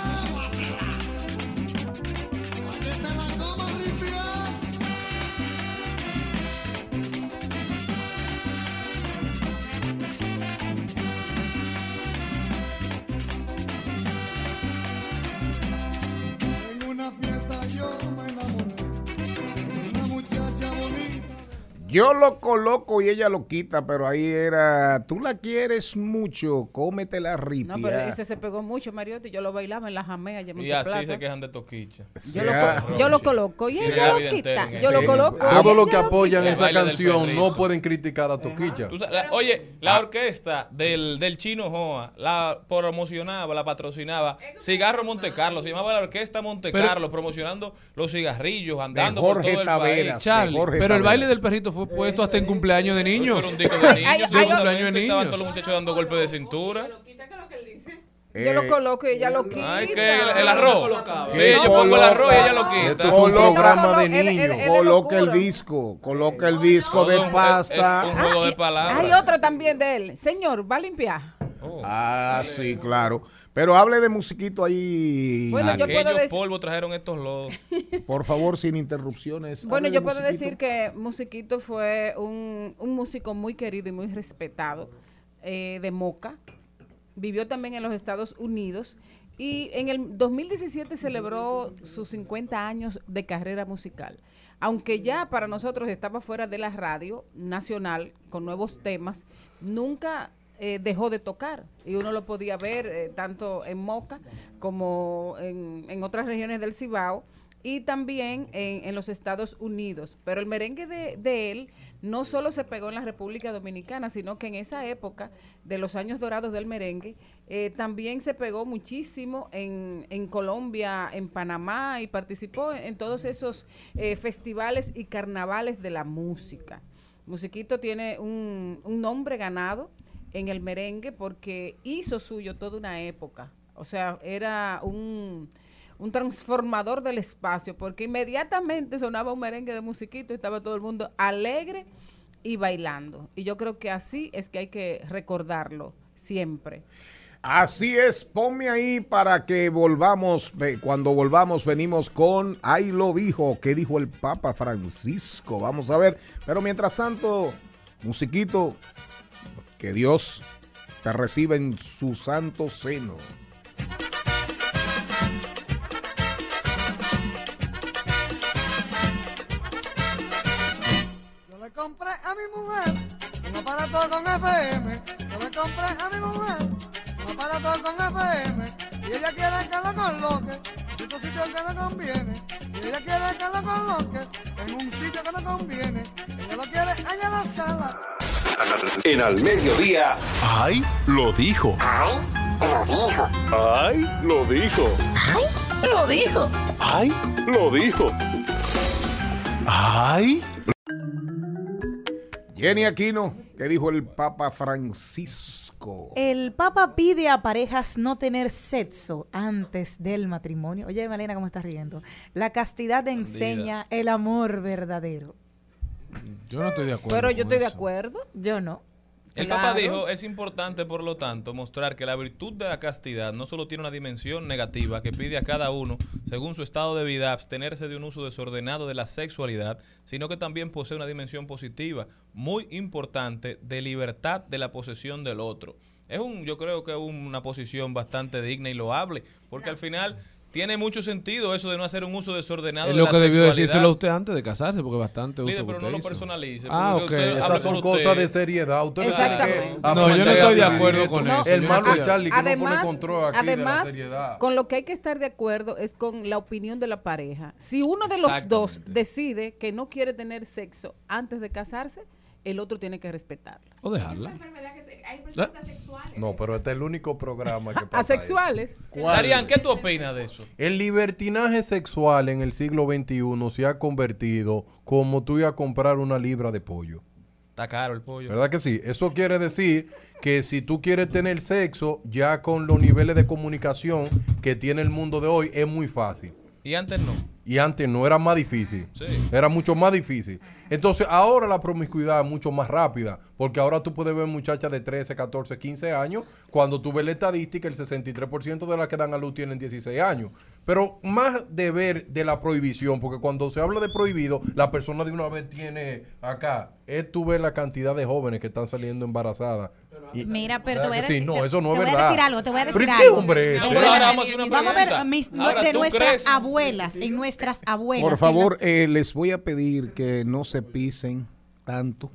Speaker 1: Yo
Speaker 2: lo coloco y ella lo quita, pero ahí era, tú la quieres mucho, cómete la ripia.
Speaker 3: No, pero ese se pegó mucho, Mariotti. Yo lo bailaba en la jamea
Speaker 6: Y así se quejan de Toquicha.
Speaker 3: Yo lo, yo lo coloco y ella lo quita. Yo lo coloco. y
Speaker 10: Todo lo
Speaker 3: ella
Speaker 10: que apoyan esa canción no pueden criticar a Toquicha.
Speaker 6: Tú sabes, la- oye, la orquesta del, del chino Joa la promocionaba, la patrocinaba. Cigarro Monte Carlo, se llamaba la orquesta Monte
Speaker 5: Pero-
Speaker 6: Carlo, promocionando los cigarrillos, andando por todo el
Speaker 2: Taveras.
Speaker 6: país.
Speaker 5: Pero el baile del perrito fue puesto hasta en cumpleaños de niños.
Speaker 6: Eso era un disco de niños,
Speaker 3: Ay, ay,
Speaker 6: un
Speaker 3: ay,
Speaker 6: cumpleaños de
Speaker 5: niños.
Speaker 6: Estaban todos los muchachos dando golpes de cintura.
Speaker 3: Yo lo
Speaker 2: Eh,
Speaker 3: coloco y ella lo quita.
Speaker 6: Ay, que el, el arroz. Sí, yo pongo el arroz y ella lo
Speaker 2: coloca-
Speaker 10: Esto
Speaker 6: quita.
Speaker 10: es programa de niños.
Speaker 3: él-
Speaker 2: Coloca el disco, coloca el disco de pasta.
Speaker 6: es un juego de
Speaker 3: y-
Speaker 6: palabras.
Speaker 3: Hay otro también de él. Señor, ¿va a limpiar?
Speaker 6: Oh.
Speaker 2: Ah, sí, claro. Pero hable de musiquito ahí.
Speaker 3: Bueno, yo puedo decir-
Speaker 6: polvos trajeron estos lodos.
Speaker 2: Por favor, sin interrupciones.
Speaker 3: Bueno, yo
Speaker 2: de
Speaker 3: puedo
Speaker 2: musiquito.
Speaker 3: decir que Musiquito fue un, un músico muy querido y muy respetado eh, de Moca. Vivió también en los Estados Unidos y en el 2017 celebró sus 50 años de carrera musical. Aunque ya para nosotros estaba fuera de la radio nacional con nuevos temas, nunca eh, dejó de tocar y uno lo podía ver eh, tanto en Moca como en, en otras regiones del Cibao y también en, en los Estados Unidos. Pero el merengue de, de él no solo se pegó en la República Dominicana, sino que en esa época de los años dorados del merengue, eh, también se pegó muchísimo en, en Colombia, en Panamá y participó en, todos esos festivales y carnavales de la música. Musiquito tiene un, un nombre ganado en el merengue porque hizo suyo toda una época. O sea, era un, un transformador del espacio, porque inmediatamente sonaba un merengue de musiquito y estaba todo el mundo alegre y bailando. Y yo creo que así es que hay que recordarlo siempre.
Speaker 2: Así es, ponme ahí para que volvamos, cuando volvamos venimos con, ahí lo dijo, que dijo el Papa Francisco, vamos a ver, pero mientras tanto, musiquito, que Dios te reciba en su santo seno.
Speaker 1: Yo le compré a mi mujer un aparato con FM. Yo le compré a mi mujer un aparato con FM. Y ella quiere que lo coloque en un sitio que no conviene. Y ella quiere que lo coloque en un sitio que no conviene. Ella lo quiere allá en la sala.
Speaker 8: En Al Mediodía,
Speaker 12: ¡Ay! Lo dijo.
Speaker 8: ¡ay, lo dijo!
Speaker 12: ¡Ay! Lo dijo.
Speaker 11: Lo dijo.
Speaker 12: ¡Ay! Lo dijo. ¡Ay!
Speaker 2: Jenny Aquino, que dijo el Papa Francisco.
Speaker 4: El Papa pide a parejas no tener sexo antes del matrimonio. Oye, Malena, ¿cómo estás riendo? La castidad enseña el amor verdadero.
Speaker 5: Yo no estoy de acuerdo.
Speaker 3: Pero yo estoy de acuerdo.
Speaker 4: Yo no.
Speaker 6: El
Speaker 3: Claro.
Speaker 6: Papa dijo, es importante, por lo tanto, mostrar que la virtud de la castidad no solo tiene una dimensión negativa que pide a cada uno, según su estado de vida, abstenerse de un uso desordenado de la sexualidad, sino que también posee una dimensión positiva, muy importante, de libertad de la posesión del otro. Es un, yo creo que es una posición bastante digna y loable, porque al final tiene mucho sentido eso de no hacer un uso desordenado
Speaker 5: Es
Speaker 6: de
Speaker 5: lo
Speaker 6: la
Speaker 5: que debió decírselo a usted antes de casarse, porque bastante
Speaker 6: Líder,
Speaker 5: uso que
Speaker 6: pero no lo personalice,
Speaker 5: Ah, ok.
Speaker 10: Esas
Speaker 6: por
Speaker 10: son cosas de seriedad. Usted no
Speaker 3: Exactamente.
Speaker 10: que
Speaker 5: No, yo no estoy de acuerdo con eso.
Speaker 10: El malo
Speaker 5: no estoy-
Speaker 10: Charlie que no pone
Speaker 3: además,
Speaker 10: control aquí de
Speaker 3: además
Speaker 10: la seriedad.
Speaker 3: con lo que hay que estar de acuerdo es con la opinión de la pareja. Si uno de los dos decide que no quiere tener sexo antes de casarse, el otro tiene que respetarla.
Speaker 5: O dejarla.
Speaker 10: No, pero este es el único programa que pasa
Speaker 3: Asexuales.
Speaker 6: Darían, ¿qué tú opinas de eso?
Speaker 10: El libertinaje sexual en el siglo XXI se ha convertido como tú ibas a comprar una libra de pollo.
Speaker 6: Está caro el pollo.
Speaker 10: ¿Verdad que sí? Eso quiere decir que si tú quieres tener sexo, ya con los niveles de comunicación que tiene el mundo de hoy, es muy fácil.
Speaker 6: Y antes no.
Speaker 10: Y antes no era más difícil.
Speaker 6: Sí.
Speaker 10: Era mucho más difícil. Entonces, ahora la promiscuidad es mucho más rápida. Porque ahora tú puedes ver muchachas de 13, 14, 15 años. Cuando tú ves la estadística, el 63% de las que dan a luz tienen 16 años. Pero más de ver de la prohibición, porque cuando se habla de prohibido, la persona de una vez tiene acá, es tú ves la cantidad de jóvenes que están saliendo embarazadas. Y-
Speaker 4: Mira, pero te voy a
Speaker 10: ¿Verdad que
Speaker 4: decir,
Speaker 10: sí? no, eso no
Speaker 4: te
Speaker 10: es
Speaker 4: voy
Speaker 10: verdad.
Speaker 4: a decir algo, te voy a
Speaker 10: ¿Pero
Speaker 4: decir algo.
Speaker 10: hombre este?
Speaker 6: No, pero ahora vamos a hacer una
Speaker 4: Vamos a ver,
Speaker 6: pregunta.
Speaker 4: mis-
Speaker 6: Ahora,
Speaker 4: de
Speaker 6: ¿tú
Speaker 4: nuestras
Speaker 6: crees?
Speaker 4: abuelas, en nuestras abuelas.
Speaker 2: Por favor, eh, les voy a pedir que no se pisen tanto.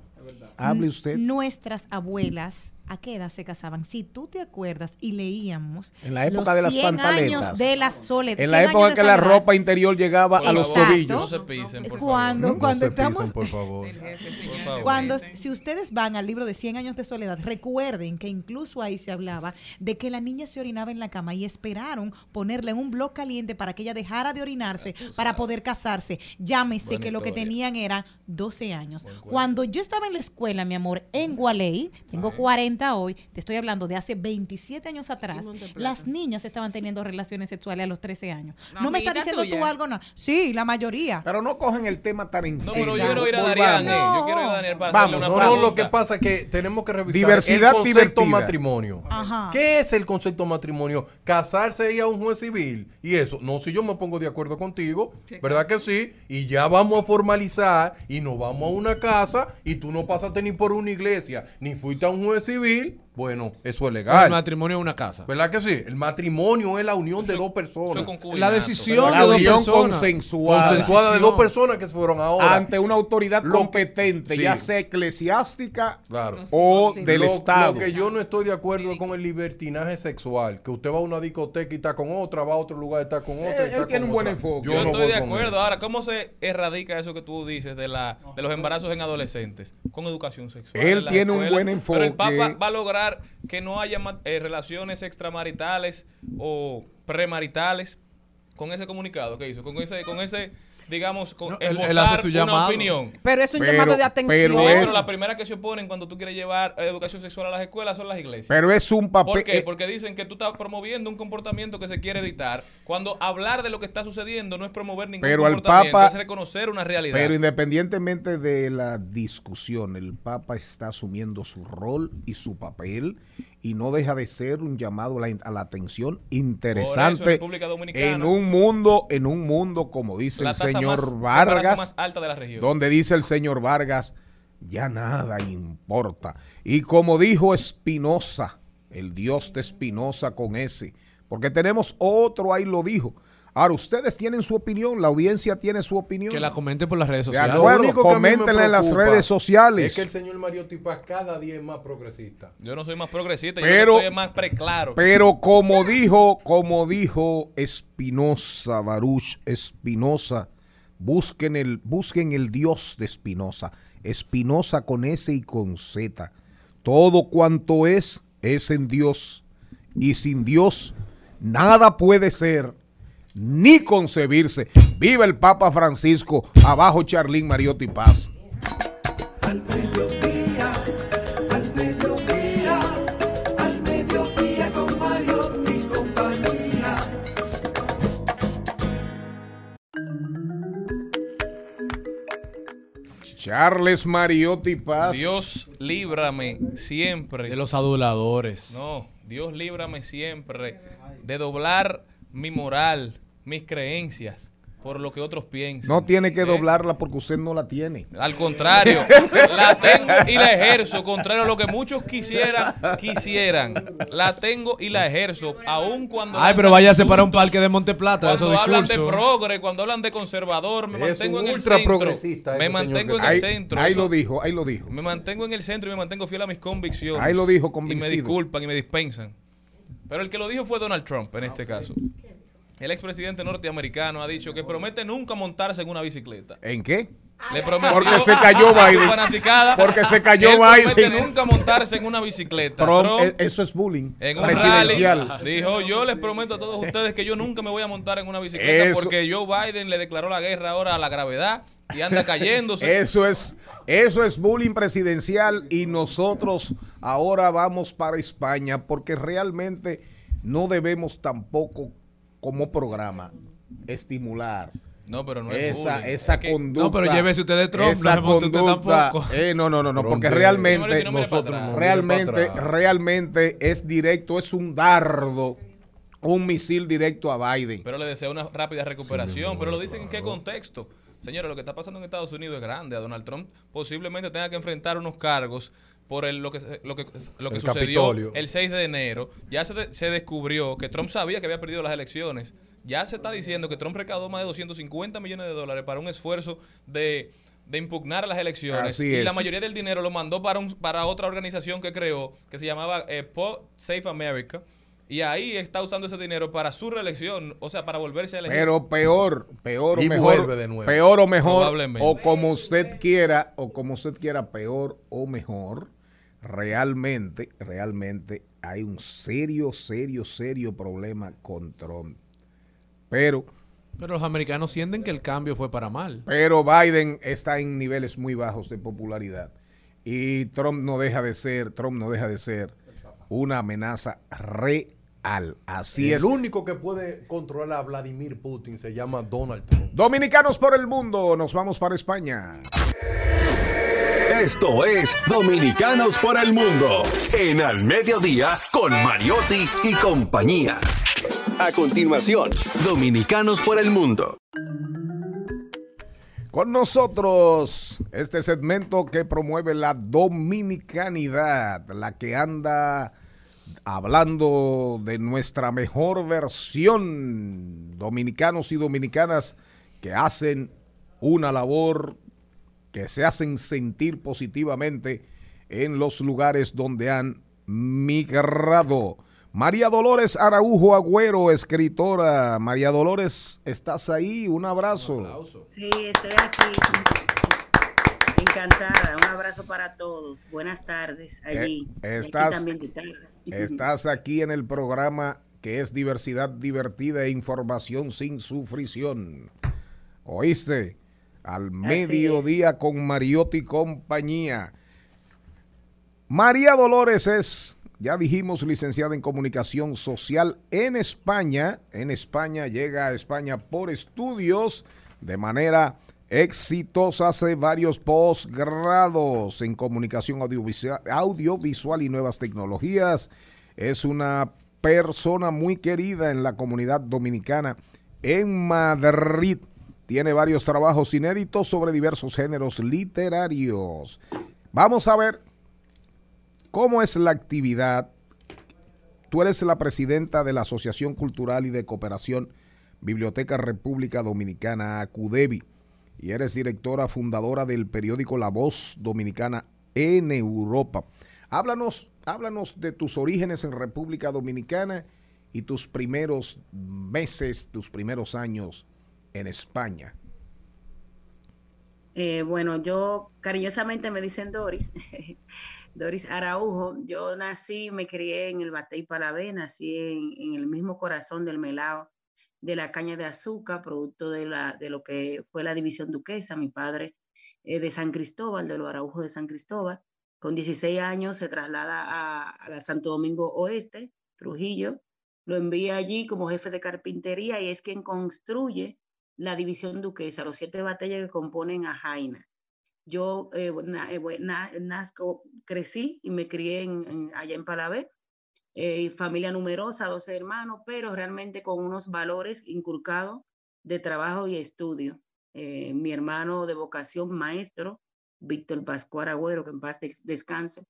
Speaker 2: Hable usted.
Speaker 4: Nuestras abuelas, ¿a qué edad se casaban? Si tú te acuerdas y leíamos
Speaker 2: En la época
Speaker 4: los
Speaker 2: de las
Speaker 4: 100
Speaker 2: pantaletas.
Speaker 4: años de la soledad.
Speaker 2: En la época que la ropa interior llegaba a los tobillos.
Speaker 6: No se pisen, por
Speaker 4: Cuando,
Speaker 6: favor.
Speaker 4: cuando
Speaker 10: no se
Speaker 4: estamos
Speaker 10: pisen, por favor.
Speaker 6: Por favor.
Speaker 4: Cuando, si ustedes van al libro de 100 años de soledad, recuerden que incluso ahí se hablaba de que la niña se orinaba en la cama y esperaron ponerle en un blog caliente para que ella dejara de orinarse para poder casarse. Llámese
Speaker 6: Buena
Speaker 4: que lo que tenían era 12 años. Cuando yo estaba en la escuela, mi amor, en Gualey, tengo 40 hoy, te estoy hablando de hace 27 años atrás, las niñas estaban teniendo relaciones sexuales a los 13 años. ¿No me estás diciendo tú algo? No. Sí, la mayoría.
Speaker 2: Pero no cogen el tema tan en
Speaker 6: No,
Speaker 2: serio.
Speaker 6: pero yo quiero ir a. Darian, eh. Yo quiero ir a Daniel para
Speaker 2: Vamos,
Speaker 6: hacerle
Speaker 10: No,
Speaker 6: una
Speaker 10: no, lo que pasa es que tenemos que revisar
Speaker 2: Diversidad
Speaker 10: el concepto
Speaker 2: divertida.
Speaker 10: matrimonio.
Speaker 4: Ajá.
Speaker 10: ¿Qué es el concepto matrimonio? Casarse y a un juez civil. Y eso, no, si yo me pongo de acuerdo contigo, ¿verdad que sí? Y ya vamos a formalizar y nos vamos a una casa y tú no pasaste ni por una iglesia, ni fuiste a un juez civil. Bueno, eso es
Speaker 5: El
Speaker 10: legal.
Speaker 5: matrimonio es una casa.
Speaker 10: ¿Verdad que sí? El matrimonio es la unión de dos personas.
Speaker 5: La decisión
Speaker 2: La
Speaker 5: de dos personas.
Speaker 2: consensuada.
Speaker 10: Consensuada de dos personas que se fueron ahora.
Speaker 2: ante una autoridad
Speaker 10: Lo
Speaker 2: competente,
Speaker 10: sí.
Speaker 2: ya sea eclesiástica
Speaker 10: Claro.
Speaker 2: o
Speaker 3: Sí.
Speaker 2: del
Speaker 10: lo,
Speaker 2: Estado.
Speaker 10: Lo que yo no estoy de acuerdo con el libertinaje sexual, que usted va a una discoteca y está con otra, va a otro lugar y está con otra. y
Speaker 2: él tiene un buen
Speaker 10: otra.
Speaker 2: enfoque.
Speaker 6: Yo,
Speaker 10: no
Speaker 6: estoy de acuerdo. Ahora, ¿cómo se erradica eso que tú dices de la de los embarazos en adolescentes? Con educación sexual.
Speaker 2: Él tiene un buen
Speaker 6: Pero el
Speaker 2: enfoque.
Speaker 6: Papa va a lograr que no haya eh, relaciones extramaritales o premaritales con ese comunicado que hizo, con ese, con ese digamos, con
Speaker 5: No, él- él hace su
Speaker 6: una
Speaker 5: llamado.
Speaker 6: opinión.
Speaker 3: Pero es un
Speaker 2: Pero-
Speaker 3: llamado de atención.
Speaker 6: Sí,
Speaker 2: pero
Speaker 6: pero
Speaker 2: es-
Speaker 6: la primera que se oponen cuando tú quieres llevar educación sexual a las escuelas son las iglesias.
Speaker 2: Pero es un papel.
Speaker 6: ¿Por qué?
Speaker 2: eh,
Speaker 6: Porque dicen que tú estás promoviendo un comportamiento que se quiere evitar. Cuando hablar de lo que está sucediendo no es promover ningún
Speaker 2: Pero al
Speaker 6: comportamiento,
Speaker 2: Papa-
Speaker 6: es reconocer una realidad.
Speaker 2: Pero independientemente de la discusión, el Papa está asumiendo su rol y su papel y no deja de ser un llamado a la, a la atención
Speaker 6: Por eso,
Speaker 2: interesante en un mundo, en un mundo como dice
Speaker 6: la
Speaker 2: el señor
Speaker 6: más,
Speaker 2: Vargas,
Speaker 6: más alta de la región.
Speaker 2: donde dice el señor Vargas, ya nada importa. Y como dijo Espinosa, el dios de Espinosa con ese, porque tenemos otro, ahí lo dijo. Ahora, ustedes tienen su opinión, la audiencia tiene su opinión.
Speaker 5: Que la comente por las redes
Speaker 2: De
Speaker 5: sociales.
Speaker 2: acuerdo.
Speaker 10: único que a mí me
Speaker 2: coméntenla en las redes sociales.
Speaker 10: Es que el señor Mariotti Paz cada día es más progresista.
Speaker 6: Yo no soy más progresista,
Speaker 2: Pero-
Speaker 6: yo estoy más preclaro.
Speaker 2: Pero como dijo, como dijo Espinosa, Baruch Espinosa, busquen el, busquen el Dios de Espinosa. Espinosa con S y con Z. Todo cuanto es, es en Dios. Y sin Dios, nada puede ser ni concebirse. Viva el Papa Francisco, abajo Charlín Mariotti Paz.
Speaker 1: Al mediodía, al mediodía, al mediodía con Mario y compañía.
Speaker 2: Charles Mariotti Paz.
Speaker 6: Dios líbrame siempre.
Speaker 5: De los aduladores.
Speaker 6: No, Dios líbrame siempre de doblar mi moral, mis creencias, por lo que otros piensan.
Speaker 2: No tiene que
Speaker 6: ¿Eh?
Speaker 2: doblarla porque usted no la tiene.
Speaker 6: Al contrario, la tengo y la ejerzo, contrario a lo que muchos quisieran, quisieran. La tengo y la ejerzo, aun cuando...
Speaker 5: Ay, pero váyase para un parque de Monteplata, esos
Speaker 6: Cuando hablan de progre, cuando hablan de conservador, me
Speaker 10: Es
Speaker 6: mantengo
Speaker 10: un
Speaker 6: en el
Speaker 10: ultra
Speaker 6: centro.
Speaker 10: progresista
Speaker 6: Me mantengo en el
Speaker 2: Ahí,
Speaker 6: centro.
Speaker 2: ahí
Speaker 6: eso-
Speaker 2: lo dijo, ahí lo dijo.
Speaker 6: me mantengo en el centro y me mantengo fiel a mis convicciones.
Speaker 2: Ahí lo dijo
Speaker 6: Y me
Speaker 2: convencido.
Speaker 6: disculpan y me dispensan. Pero el que lo dijo fue Donald Trump en este caso. El expresidente norteamericano ha dicho que promete nunca montarse en una bicicleta.
Speaker 2: ¿En qué?
Speaker 6: Le
Speaker 2: Porque se cayó Biden. Porque se cayó
Speaker 6: él promete
Speaker 2: Biden.
Speaker 6: nunca montarse en una bicicleta.
Speaker 2: Trump,
Speaker 6: Trump,
Speaker 2: eh, eso es bullying
Speaker 6: en un
Speaker 2: presidencial.
Speaker 6: rally dijo, yo les prometo a todos ustedes que yo nunca me voy a montar en una bicicleta
Speaker 2: Eso-
Speaker 6: porque Joe Biden le declaró la guerra ahora a la gravedad y anda cayéndose.
Speaker 2: Eso es, eso es bullying presidencial y nosotros ahora vamos para España porque realmente no debemos tampoco como programa estimular
Speaker 6: No, pero no es
Speaker 2: esa,
Speaker 6: bullying.
Speaker 2: esa
Speaker 6: Es que-
Speaker 2: conducta.
Speaker 5: No, pero llévese usted de Trump,
Speaker 2: esa
Speaker 5: no monte usted
Speaker 2: conducta,
Speaker 5: tampoco.
Speaker 2: eh, no, no, no, no, porque realmente,
Speaker 6: no
Speaker 10: Nosotros
Speaker 6: atrás.
Speaker 2: realmente, realmente es directo, es un dardo, un misil directo a Biden.
Speaker 6: Pero le desea una rápida recuperación. pero lo dicen en qué contexto. Señores, lo que está pasando en Estados Unidos es grande. A Donald Trump posiblemente tenga que enfrentar unos cargos por el- lo que, se- lo que, lo que
Speaker 10: El
Speaker 6: sucedió
Speaker 10: Capitolio.
Speaker 6: el 6 de enero. Ya se, de- se descubrió que Trump sabía que había perdido las elecciones. Ya se está diciendo que Trump recaudó más de 250 millones de dólares para un esfuerzo de, de impugnar las elecciones.
Speaker 2: Así
Speaker 6: y la mayoría del dinero lo mandó para, un, para otra organización que creó, que se llamaba eh, Safe America. Y ahí está usando ese dinero para su reelección, o sea, para volverse a elegir.
Speaker 2: Pero peor, peor o
Speaker 10: Y
Speaker 2: mejor,
Speaker 10: vuelve de nuevo.
Speaker 2: peor o mejor,
Speaker 6: Probablemente.
Speaker 2: o como usted quiera, o como usted quiera, peor o mejor, realmente, realmente hay un serio, serio, serio problema con Trump. Pero,
Speaker 5: Pero los americanos sienten que el cambio fue para mal.
Speaker 2: pero Biden está en niveles muy bajos de popularidad y Trump no deja de ser, Trump no deja de ser una amenaza real. Así
Speaker 10: el
Speaker 2: es.
Speaker 10: único que puede controlar a Vladimir Putin se llama Donald Trump.
Speaker 2: Dominicanos por el mundo, nos vamos para España.
Speaker 8: Esto es Dominicanos por el Mundo en Al Mediodía con Mariotti y compañía. A continuación, Dominicanos por el Mundo.
Speaker 2: Con nosotros este segmento que promueve la dominicanidad, la que anda hablando de nuestra mejor versión, dominicanos y dominicanas que hacen una labor, que se hacen sentir positivamente en los lugares donde han migrado. María Dolores Araujo Agüero, escritora. María Dolores, ¿estás ahí? Un abrazo.
Speaker 13: Sí, estoy aquí. Encantada. Un abrazo para todos. Buenas tardes allí.
Speaker 2: Eh,
Speaker 13: aquí
Speaker 2: estás-
Speaker 13: tarde.
Speaker 2: Estás aquí en el programa que es diversidad divertida e información sin sufrición. ¿Oíste? Al mediodía con Mariotti y compañía. María Dolores es, ya dijimos, licenciada en comunicación social en España. En España llega a España por estudios de manera exitosa. Hace varios posgrados en comunicación audiovisual, audiovisual y nuevas tecnologías. Es una persona muy querida en la comunidad dominicana en Madrid. Tiene varios trabajos inéditos sobre diversos géneros literarios. Vamos a ver ¿Cómo es la actividad? Tú eres la presidenta de la Asociación Cultural y de Cooperación Biblioteca República Dominicana, ACUDEBI, y eres directora fundadora del periódico La Voz Dominicana en Europa. Háblanos, háblanos de tus orígenes en República Dominicana y tus primeros meses, tus primeros años en España.
Speaker 13: Eh, bueno, yo cariñosamente me dicen Doris. Doris Araujo. Yo nací, me crié en el Batey Palabé, nací en, en el mismo corazón del melao de la caña de azúcar, producto de, la, de lo que fue la división duquesa. Mi padre eh, de San Cristóbal, de los Araujo de San Cristóbal. Con 16 años se traslada a, a la Santo Domingo Oeste, Trujillo. Lo envía allí como jefe de carpintería y es quien construye la división duquesa, los siete batallas que componen a Jaina. Yo eh, na, eh, crecí y me crié en, allá en Palabé, eh, familia numerosa, 12 hermanos, pero realmente con unos valores inculcados de trabajo y estudio. Eh, mi hermano de vocación maestro, Víctor Pascual Agüero, que en paz descanse,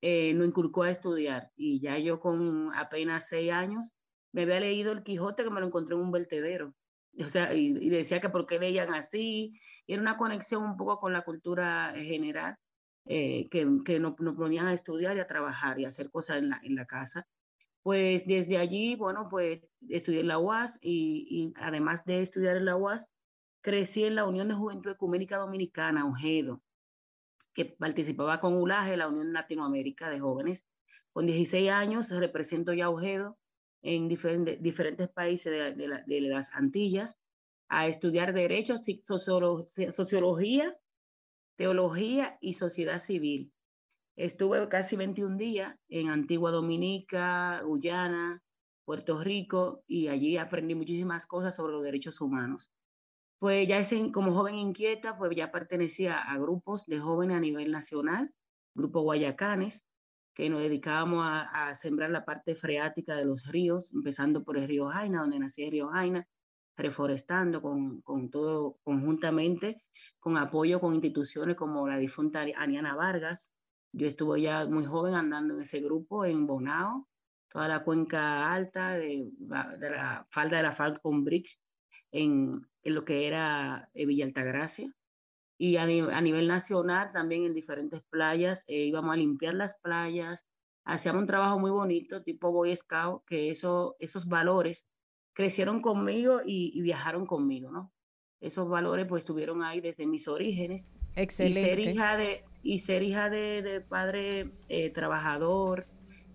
Speaker 13: eh, inculcó a estudiar y ya yo con apenas seis años me había leído El Quijote que me lo encontré en un vertedero o sea, y, y, decía que por qué leían así, era una conexión un poco con la cultura general, eh, que, que nos, nos, ponían a estudiar y a trabajar y a hacer cosas en la, en la casa. Pues desde allí, bueno, pues estudié en la UAS y, y, además de estudiar en la UAS, crecí en la Unión de Juventud Ecuménica Dominicana, UGEDO, que participaba con ULAGE, la Unión Latinoamérica de Jóvenes. Con 16 años represento ya UGEDO en diferente- diferentes países de, de la- de las Antillas a estudiar derechos, y sociolo- sociología, teología y sociedad civil. Estuve casi 21 días en Antigua Dominica, Guyana, Puerto Rico y allí aprendí muchísimas cosas sobre los derechos humanos. Pues ya como joven inquieta, pues ya pertenecía a grupos de jóvenes a nivel nacional, Grupo Guayacanes, que nos dedicábamos a, a sembrar la parte freática de los ríos, empezando por el río Jaina, donde nació el río Jaina, reforestando con, con todo conjuntamente, con apoyo con instituciones como la difunta Ari- Aniana Vargas. Yo estuve ya muy joven andando en ese grupo en Bonao, toda la cuenca alta de, de la falda de la Falcon Bridge, en, en lo que era eh, Villa Altagracia. Y a, ni- a nivel nacional, también en diferentes playas, eh, íbamos a limpiar las playas, hacíamos un trabajo muy bonito, tipo Boy Scout, que eso, esos valores crecieron conmigo y, y viajaron conmigo, ¿no? Esos valores pues estuvieron ahí desde mis orígenes. Y ser
Speaker 3: Excelente.
Speaker 13: hija de, y ser hija de, de padre eh, trabajador,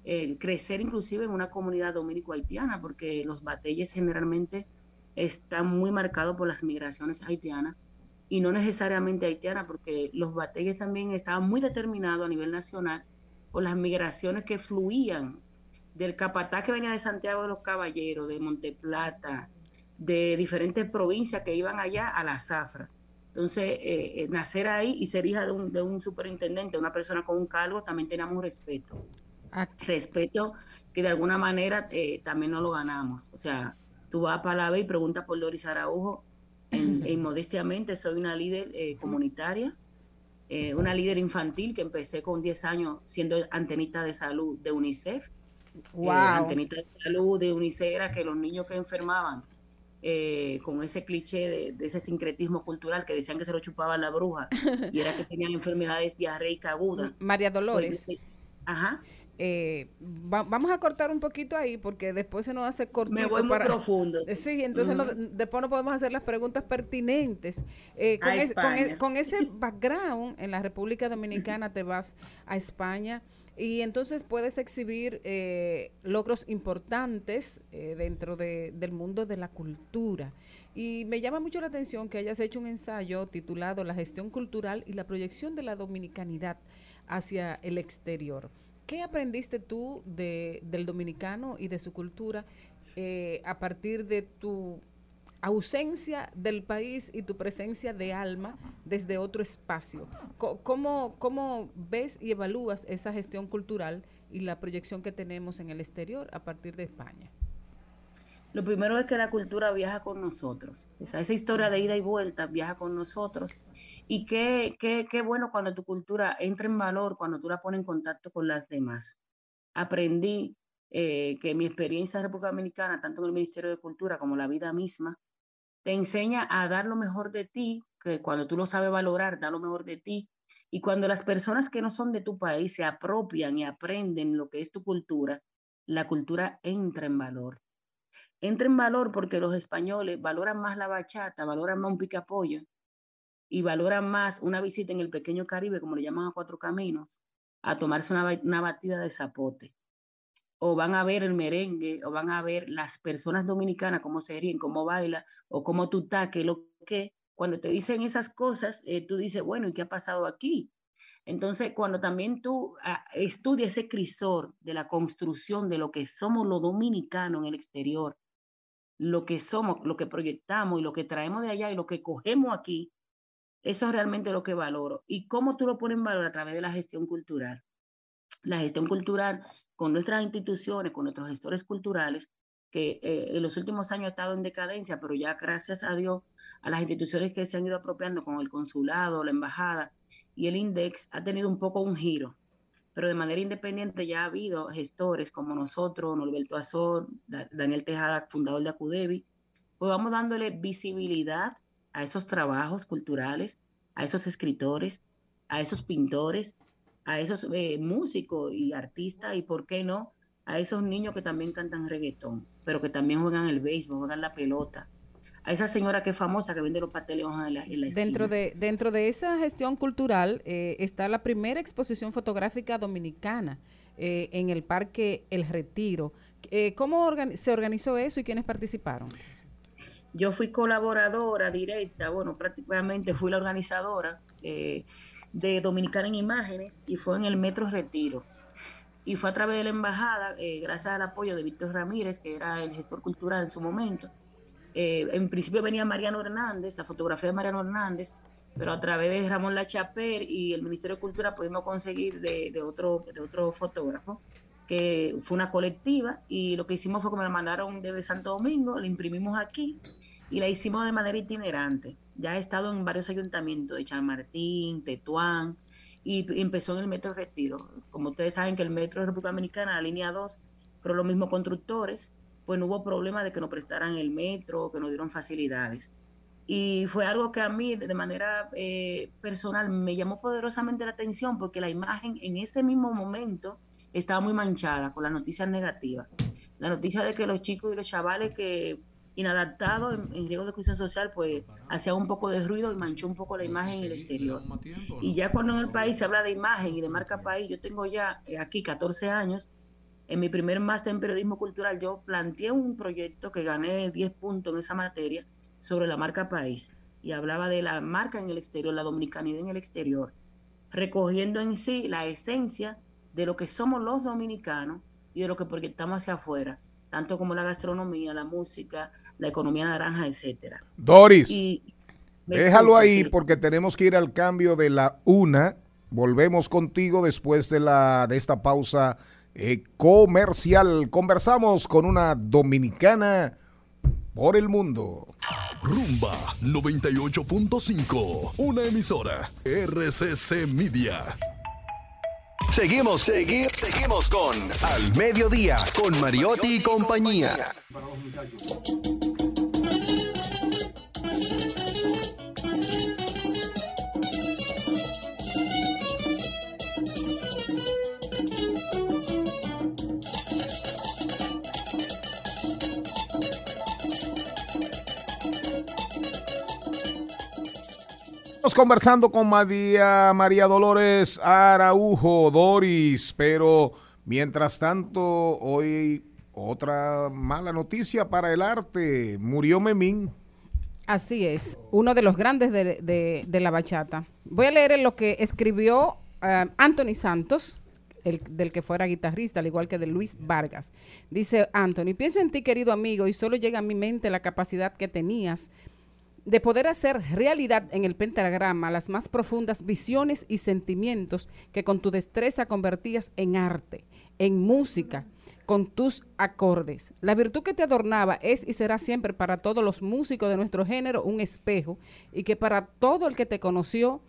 Speaker 13: eh, crecer inclusive en una comunidad dominico-haitiana, porque los batalles generalmente están muy marcados por las migraciones haitianas y no necesariamente haitianas, porque los batalles también estaban muy determinados a nivel nacional por las migraciones que fluían del capataz que venía de Santiago de los Caballeros, de Monteplata, de diferentes provincias que iban allá a la zafra. Entonces, eh, eh, nacer ahí y ser hija de un, de un superintendente, una persona con un cargo, también teníamos respeto. Respeto que de alguna manera eh, también no lo ganamos. O sea, tú vas para la B y preguntas por Doris Araujo. En, en modestiamente soy una líder eh, comunitaria, eh, una líder infantil que empecé con 10 años siendo antenita de salud de UNICEF. Eh,
Speaker 3: Wow.
Speaker 13: antenita de salud de UNICEF era que los niños que enfermaban eh, con ese cliché de, de ese sincretismo cultural que decían que se lo chupaba la bruja y era que tenían enfermedades diarreicas agudas.
Speaker 3: María Dolores.
Speaker 13: Pues, Ajá.
Speaker 3: Eh, va- vamos a cortar un poquito ahí porque después se nos hace cortito
Speaker 13: voy muy
Speaker 3: para
Speaker 13: profundo.
Speaker 3: Eh, Sí, entonces no- después no podemos hacer las preguntas pertinentes. Eh, con,
Speaker 13: A
Speaker 3: es- con, es-
Speaker 13: España.
Speaker 3: con ese background en la República Dominicana te vas a España y entonces puedes exhibir eh, logros importantes eh, dentro de- del mundo de la cultura. Y me llama mucho la atención que hayas hecho un ensayo titulado La gestión cultural y la proyección de la dominicanidad hacia el exterior. ¿Qué aprendiste tú de, del dominicano y de su cultura eh, a partir de tu ausencia del país y tu presencia de alma desde otro espacio? ¿Cómo, cómo ves y evalúas esa gestión cultural y la proyección que tenemos en el exterior a partir de España?
Speaker 13: Lo primero es que la cultura viaja con nosotros. Esa historia de ida y vuelta viaja con nosotros. Y qué, qué, qué bueno cuando tu cultura entra en valor, cuando tú la pones en contacto con las demás. Aprendí eh, que mi experiencia en República Dominicana, tanto en el Ministerio de Cultura como la vida misma, te enseña a dar lo mejor de ti, que cuando tú lo sabes valorar, da lo mejor de ti. Y cuando las personas que no son de tu país se apropian y aprenden lo que es tu cultura, la cultura entra en valor entra en valor porque los españoles valoran más la bachata, valoran más un picapollo y valoran más una visita en el pequeño Caribe, como le llaman a Cuatro Caminos, a tomarse una, una batida de zapote. O van a ver el merengue, o van a ver las personas dominicanas, cómo se ríen, cómo bailan, o cómo tú lo que. Cuando te dicen esas cosas, eh, tú dices, bueno, ¿y qué ha pasado aquí? Entonces, cuando también tú ah, estudias ese crisor de la construcción de lo que somos los dominicanos en el exterior, lo que somos, lo que proyectamos y lo que traemos de allá y lo que cogemos aquí, eso es realmente lo que valoro. ¿Y cómo tú lo pones en valor a través de la gestión cultural? La gestión cultural con nuestras instituciones, con nuestros gestores culturales, que eh, en los últimos años ha estado en decadencia, pero ya gracias a Dios, a las instituciones que se han ido apropiando con el consulado, la embajada y el INDEX, ha tenido un poco un giro pero de manera independiente ya ha habido gestores como nosotros, Norberto Azor, Da- Daniel Tejada, fundador de Acudevi, pues vamos dándole visibilidad a esos trabajos culturales, a esos escritores, a esos pintores, a esos eh, músicos y artistas y, ¿por qué no?, a esos niños que también cantan reggaetón, pero que también juegan el béisbol, juegan la pelota, a esa señora que es famosa que vende los pasteles en la, en la
Speaker 3: Dentro de, dentro de esa gestión cultural eh, está la primera exposición fotográfica dominicana eh, en el Parque El Retiro. Eh, ¿Cómo organi- se organizó eso y quiénes participaron?
Speaker 13: Yo fui colaboradora directa, bueno, prácticamente fui la organizadora de Dominicana en Imágenes y fue en el Metro Retiro. Y fue a través de la embajada, eh, gracias al apoyo de Víctor Ramírez, que era el gestor cultural en su momento. Eh, en principio venía Mariano Hernández, la fotografía de Mariano Hernández, pero a través de Ramón Lachaper y el Ministerio de Cultura pudimos conseguir de, de otro, de otro fotógrafo, que fue una colectiva, y lo que hicimos fue que me la mandaron desde Santo Domingo, la imprimimos aquí y la hicimos de manera itinerante. Ya he estado en varios ayuntamientos de Chamartín, Tetuán, y empezó en el Metro Retiro. Como ustedes saben que el Metro de República Dominicana, la línea 2, pero los mismos constructores, pues no hubo problema de que nos prestaran el metro, que nos dieron facilidades. Y fue algo que a mí, de manera eh, personal, me llamó poderosamente la atención porque la imagen en ese mismo momento estaba muy manchada con las noticias negativas. La noticia de que los chicos y los chavales que inadaptados en, en riesgo de exclusión social, pues hacían un poco de ruido y manchó un poco la imagen en el exterior. Y ya cuando en el país se habla de imagen y de marca país, yo tengo ya eh, aquí 14 años, en mi primer máster en periodismo cultural, yo planteé un proyecto que gané 10 puntos en esa materia sobre la marca país y hablaba de la marca en el exterior, la dominicanidad en el exterior, recogiendo en sí la esencia de lo que somos los dominicanos y de lo que proyectamos hacia afuera, tanto como la gastronomía, la música, la economía naranja, etcétera.
Speaker 2: Doris,
Speaker 13: Y
Speaker 2: déjalo ahí porque tenemos que ir al cambio de la una. Volvemos contigo después de la de esta pausa eh, comercial. Conversamos con una dominicana por el mundo.
Speaker 12: Rumba 98.5. Una emisora. RCC Media.
Speaker 8: Seguimos, seguimos, seguimos con Al Mediodía, con Mariotti y compañía.
Speaker 2: Conversando con María, Dolores Araujo, Doris, pero mientras tanto, hoy otra mala noticia para el arte. Murió Memín.
Speaker 3: Así es, uno de los grandes de, la bachata. Voy a leer lo que escribió eh, Anthony Santos, el, del que fuera guitarrista, al igual que de Luis Vargas. Dice Anthony, pienso en ti, querido amigo, y solo llega a mi mente la capacidad que tenías de poder hacer realidad en el pentagrama las más profundas visiones y sentimientos que con tu destreza convertías en arte, en música, con tus acordes. La virtud que te adornaba es y será siempre para todos los músicos de nuestro género un espejo y que para todo el que te conoció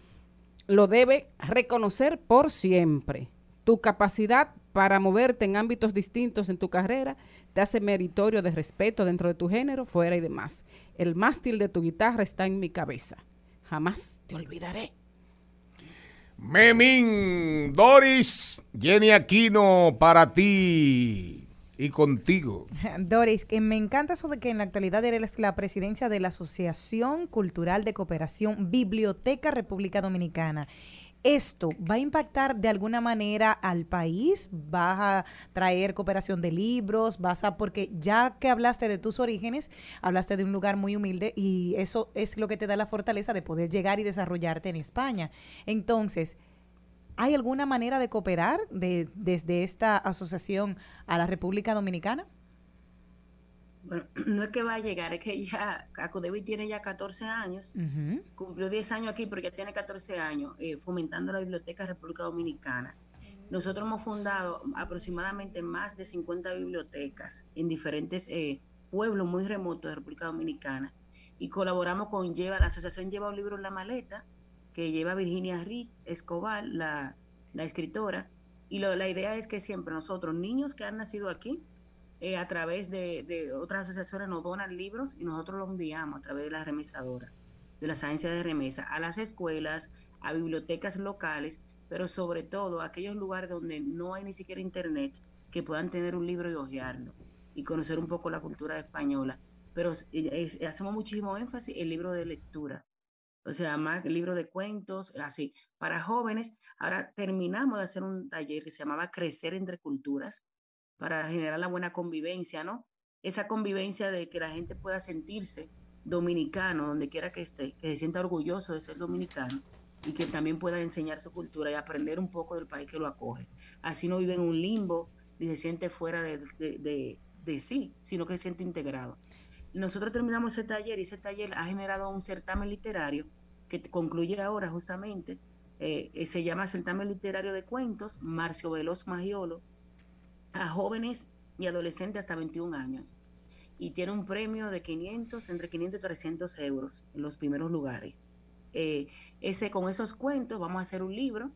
Speaker 3: lo debe reconocer por siempre. Tu capacidad para moverte en ámbitos distintos en tu carrera te hace meritorio de respeto dentro de tu género, fuera y demás. El mástil de tu guitarra está en mi cabeza. Jamás te olvidaré.
Speaker 2: Memín, Doris, Jenny Aquino, para ti y contigo.
Speaker 4: Doris, que me encanta eso de que en la actualidad eres la presidencia de la Asociación Cultural de Cooperación Biblioteca República Dominicana. ¿Esto va a impactar de alguna manera al país? ¿Vas a traer cooperación de libros? ¿Vas a, porque ya que hablaste de tus orígenes, hablaste de un lugar muy humilde y eso es lo que te da la fortaleza de poder llegar y desarrollarte en España. Entonces, ¿hay alguna manera de cooperar de- desde esta asociación a la República Dominicana?
Speaker 13: Bueno, no es que va a llegar, es que ya Cacodevi tiene ya 14 años, cumplió 10 años aquí, ya tiene 14 años eh, fomentando la Biblioteca República Dominicana. Nosotros hemos fundado aproximadamente más de 50 bibliotecas en diferentes eh, pueblos muy remotos de República Dominicana y colaboramos con Lleva, la asociación Lleva un libro en la maleta, que lleva Virginia Rich Escobar, la, la escritora, y lo- la idea es que siempre nosotros, niños que han nacido aquí, eh, a través de, otras asociaciones nos donan libros y nosotros los enviamos a través de las remesadoras, de las agencias de remesa, a las escuelas, a bibliotecas locales, pero sobre todo a aquellos lugares donde no hay ni siquiera internet, que puedan tener un libro y hojearlo y conocer un poco la cultura española. pero hacemos muchísimo énfasis en libros de lectura. O sea, más libros de cuentos, así, para jóvenes. Ahora terminamos de hacer un taller que se llamaba Crecer entre Culturas para generar la buena convivencia, ¿no? Esa convivencia de que la gente pueda sentirse dominicano donde quiera que esté, que se sienta orgulloso de ser dominicano y que también pueda enseñar su cultura y aprender un poco del país que lo acoge. Así no vive en un limbo ni se siente fuera de, de- de- sí, sino que se siente integrado. Nosotros terminamos ese taller y ese taller ha generado un certamen literario que concluye ahora justamente. eh, eh, se llama Certamen Literario de Cuentos, Marcio Veloz Magiolo, a jóvenes y adolescentes hasta 21 años. Y tiene un premio de 500, entre 500 y 300 euros en los primeros lugares. Eh, ese, con esos cuentos vamos a hacer un libro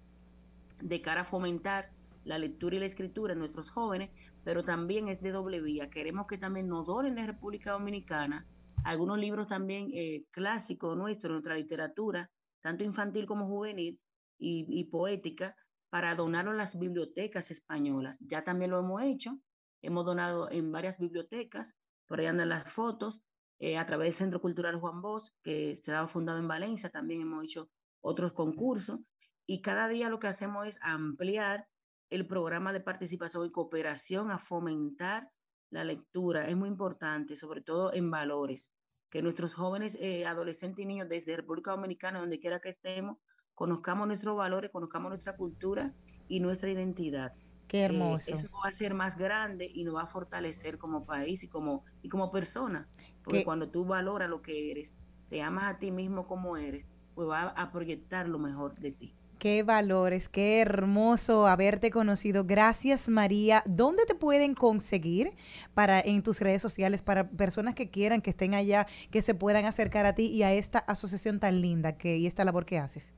Speaker 13: de cara a fomentar la lectura y la escritura en nuestros jóvenes, pero también es de doble vía. Queremos que también nos donen de República Dominicana algunos libros también eh, clásicos nuestros, nuestra literatura, tanto infantil como juvenil y, y poética, para donarlo a las bibliotecas españolas. Ya también lo hemos hecho, hemos donado en varias bibliotecas, por ahí andan las fotos, eh, a través del Centro Cultural Juan Bosch, que se ha fundado en Valencia, también hemos hecho otros concursos, y cada día lo que hacemos es ampliar el programa de participación y cooperación a fomentar la lectura. Es muy importante, sobre todo en valores, que nuestros jóvenes, eh, adolescentes y niños desde República Dominicana, donde quiera que estemos, conozcamos nuestros valores, conozcamos nuestra cultura y nuestra identidad.
Speaker 4: Qué
Speaker 13: Eh,
Speaker 4: hermoso.
Speaker 13: eso nos va a hacer más grande y nos va a fortalecer como país y como, y como persona. Porque
Speaker 4: Que-
Speaker 13: cuando tú valoras lo que eres, te amas a ti mismo como eres, pues va a proyectar lo mejor de ti.
Speaker 4: Qué valores, qué hermoso haberte conocido. Gracias, María. ¿Dónde te pueden conseguir para en tus redes sociales para personas que quieran que estén allá, que se puedan acercar a ti y a esta asociación tan linda que y esta labor que haces?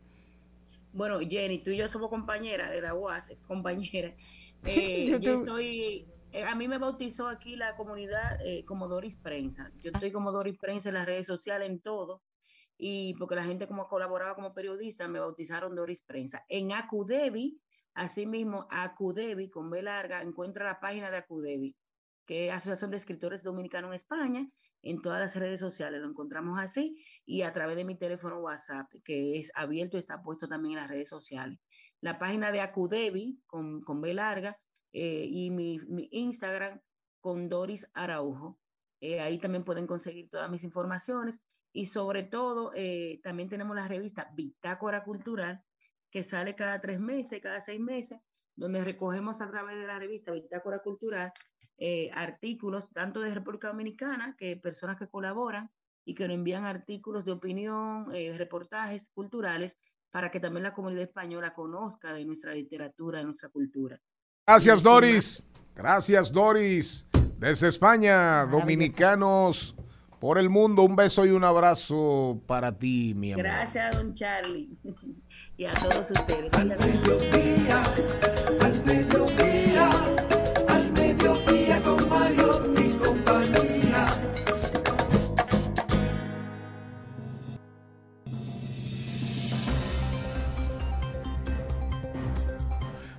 Speaker 13: Bueno, Jenny, tú y yo somos compañeras de la UAS, ex compañera. Eh,
Speaker 4: Yo
Speaker 13: estoy, eh, a mí me bautizó aquí la comunidad eh, como Doris Prensa. Yo
Speaker 4: Ah.
Speaker 13: estoy como Doris Prensa en las redes sociales, en todo. Y porque la gente como colaboraba como periodista, me bautizaron Doris Prensa. En Acudevi, asimismo, Acudevi, con B larga, encuentra la página de Acudevi, que es Asociación de Escritores Dominicanos en España. En todas las redes sociales lo encontramos así y a través de mi teléfono WhatsApp, que es abierto y está puesto también en las redes sociales. La página de Acudevi, con, con B larga, eh, y mi, mi Instagram con Doris Araujo. Eh, ahí también pueden conseguir todas mis informaciones y sobre todo eh, también tenemos la revista Bitácora Cultural que sale cada tres meses, cada seis meses, donde recogemos a través de la revista Bitácora Cultural eh, artículos tanto de República Dominicana, que personas que colaboran y que nos envían artículos de opinión, eh, reportajes culturales, para que también la comunidad española conozca de nuestra literatura, de nuestra cultura.
Speaker 2: Gracias, Doris. Gracias, Doris. Desde España, dominicanos por el mundo, un beso y un abrazo para ti, mi amor.
Speaker 13: Gracias, don Charlie, y a todos ustedes.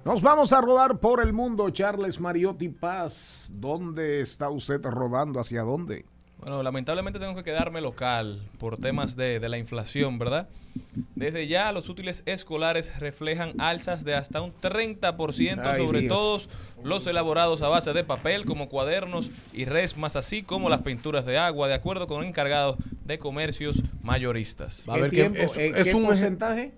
Speaker 2: Nos vamos a rodar por el mundo, Charles Mariotti Paz. ¿Dónde está usted rodando? ¿Hacia dónde?
Speaker 6: Bueno, lamentablemente tengo que quedarme local por temas de, de la inflación, ¿verdad? Desde ya los útiles escolares reflejan alzas de hasta un 30%
Speaker 2: Ay,
Speaker 6: sobre
Speaker 2: Dios.
Speaker 6: todos los elaborados a base de papel como cuadernos y resmas, así como las pinturas de agua, de acuerdo con encargados de comercios mayoristas.
Speaker 5: Va a haber que-
Speaker 2: tiempo?
Speaker 5: es-
Speaker 2: ¿Eh,
Speaker 5: es
Speaker 2: ¿Qué
Speaker 5: un
Speaker 2: porcentaje?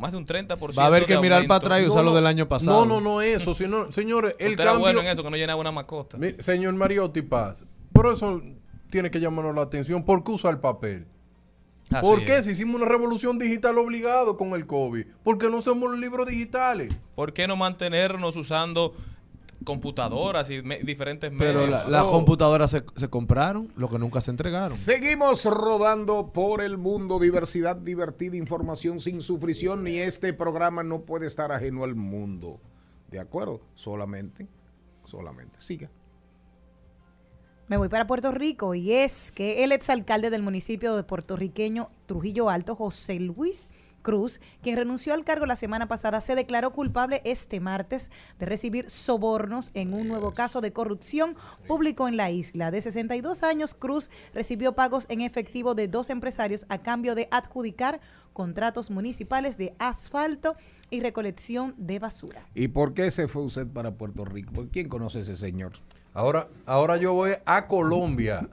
Speaker 6: Más de un 30%.
Speaker 5: Va a haber que
Speaker 6: de
Speaker 5: mirar para atrás y usar lo del año pasado.
Speaker 10: No, no, no eso, sino, señores, el
Speaker 6: Usted era
Speaker 10: cambio...
Speaker 6: bueno en eso, que no llenaba una macota.
Speaker 10: Mi- Señor Mariotti Paz, por eso tiene que llamarnos la atención. ¿Por qué usar papel?
Speaker 6: Así
Speaker 10: ¿Por qué?
Speaker 6: es.
Speaker 10: Si hicimos una revolución digital obligado con el COVID. ¿Por qué no hacemos los libros digitales?
Speaker 6: ¿Por qué no mantenernos usando computadoras y me- diferentes medios?
Speaker 5: Pero la- las computadoras se, se compraron, lo que nunca se entregaron.
Speaker 2: Seguimos rodando por el mundo, diversidad divertida, información sin sufrición, y este programa no puede estar ajeno al mundo. ¿De acuerdo? Solamente, solamente. Siga.
Speaker 4: Me voy para Puerto Rico y es que el exalcalde del municipio de puertorriqueño Trujillo Alto, José Luis Cruz, quien renunció al cargo la semana pasada, se declaró culpable este martes de recibir sobornos en un nuevo caso de corrupción público en la isla. De 62 años, Cruz recibió pagos en efectivo de dos empresarios a cambio de adjudicar contratos municipales de asfalto y recolección de basura.
Speaker 2: ¿Y por qué se fue usted para Puerto Rico? ¿Por quién conoce a ese señor?
Speaker 10: Ahora, ahora yo voy a Colombia.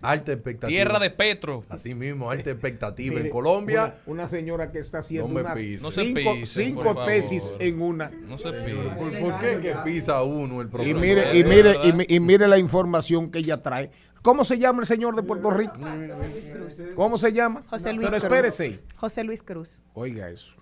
Speaker 10: Alta expectativa.
Speaker 6: Tierra de Petro.
Speaker 10: Así mismo, alta expectativa.
Speaker 2: Mire,
Speaker 10: en Colombia.
Speaker 2: Una, una señora que está haciendo
Speaker 10: No
Speaker 2: una cinco,
Speaker 6: pisen,
Speaker 2: cinco
Speaker 6: por favor.
Speaker 2: tesis en una.
Speaker 6: No se pise.
Speaker 10: ¿Por, por qué que pisa uno el
Speaker 2: Y
Speaker 10: profesor?
Speaker 2: mire, y mire, y, mi- y mire la información que ella trae. ¿Cómo se llama el señor de Puerto Rico? ¿Cómo se llama?
Speaker 4: José Luis
Speaker 2: Pero
Speaker 4: Cruz.
Speaker 2: espérese.
Speaker 4: José Luis Cruz.
Speaker 2: Oiga eso.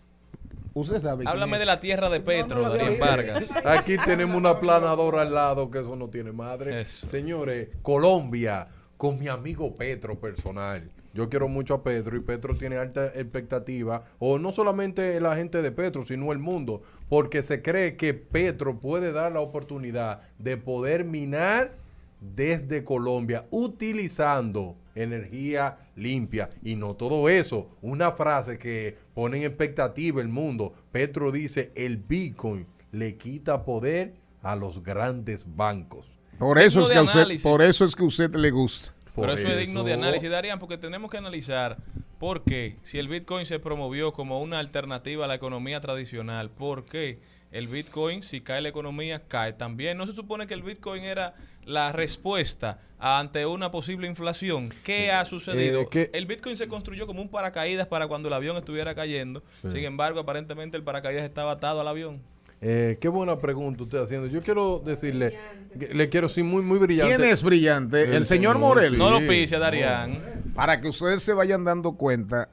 Speaker 2: Usted sabe. quién
Speaker 6: Háblame de la tierra de Petro, Darien Vargas.
Speaker 10: Aquí tenemos una planadora al lado que eso no tiene madre.
Speaker 6: Eso.
Speaker 10: Señores, Colombia, con mi amigo Petro personal. Yo quiero mucho a Petro y Petro tiene alta expectativa, o no solamente la gente de Petro, sino el mundo, porque se cree que Petro puede dar la oportunidad de poder minar desde Colombia utilizando energía limpia y no todo eso. Una frase que pone en expectativa el mundo. Petro dice, el Bitcoin le quita poder a los grandes bancos.
Speaker 2: Por eso, es que a usted,
Speaker 6: análisis.
Speaker 2: por eso es que a usted le gusta.
Speaker 10: Por
Speaker 6: Pero eso, es digno de
Speaker 10: eso-
Speaker 6: análisis, Darían, porque tenemos que analizar por qué, si el Bitcoin se promovió como una alternativa a la economía tradicional, por qué el Bitcoin, si cae la economía, cae también. ¿No se supone que el Bitcoin era la respuesta ante una posible inflación? ¿Qué ha sucedido?
Speaker 10: Eh, que-
Speaker 6: El Bitcoin se construyó como un paracaídas para cuando el avión estuviera cayendo. Sin embargo, aparentemente el paracaídas estaba atado al avión.
Speaker 10: Eh, qué buena pregunta usted haciendo. Yo quiero decirle, que le quiero decir muy, muy brillante.
Speaker 2: ¿Quién es brillante? El, señor Morel.
Speaker 10: sí.
Speaker 6: No lo pise, Darían.
Speaker 2: Para que ustedes se vayan dando cuenta,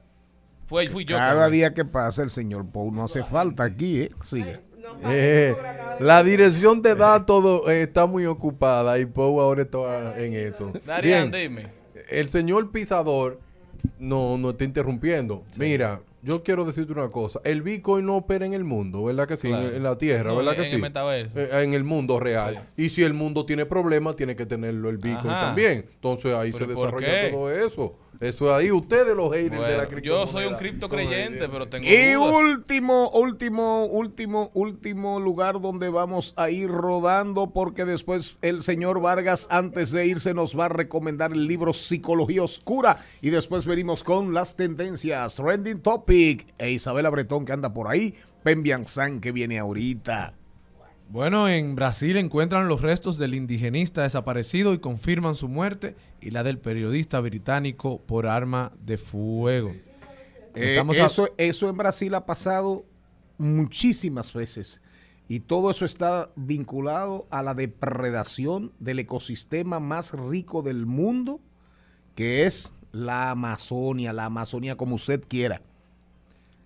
Speaker 6: Fue, fui yo.
Speaker 2: cada día que pasa el señor Pou no hace falta aquí, ¿eh? Sigue.
Speaker 10: Eh, la dirección de datos eh, está muy ocupada y Pau ahora está en eso.
Speaker 6: Darían,
Speaker 10: Bien,
Speaker 6: dime.
Speaker 10: el señor Pisador no, no está interrumpiendo. Mira, yo quiero decirte una cosa. El Bitcoin no opera en el mundo, ¿verdad que sí?
Speaker 6: Claro.
Speaker 10: En, en la Tierra,
Speaker 6: No,
Speaker 10: ¿verdad
Speaker 6: en-
Speaker 10: que
Speaker 6: en
Speaker 10: sí?
Speaker 6: el metaverso.
Speaker 10: Eh, en el mundo real. Y si el mundo tiene problemas, tiene que tenerlo el Bitcoin
Speaker 6: Ajá.
Speaker 10: también. Entonces ahí se
Speaker 6: ¿Pero y por
Speaker 10: desarrolla
Speaker 6: qué?
Speaker 10: todo eso. Eso es ahí, ustedes los haters de la criptomoneda.
Speaker 6: yo soy un cripto creyente, pero tengo
Speaker 2: Y
Speaker 6: dudas.
Speaker 2: último, último, último, último lugar donde vamos a ir rodando porque después el señor Vargas antes de irse nos va a recomendar el libro Psicología Oscura y después venimos con las tendencias, Trending Topic e Isabela Bretón que anda por ahí, Pembian San que viene ahorita.
Speaker 5: Bueno, en Brasil encuentran los restos del indigenista desaparecido y confirman su muerte y la del periodista británico por arma de fuego.
Speaker 2: Eh, eso, eso en Brasil ha pasado muchísimas veces y todo eso está vinculado a la depredación del ecosistema más rico del mundo, que es la Amazonia, la Amazonía como usted quiera.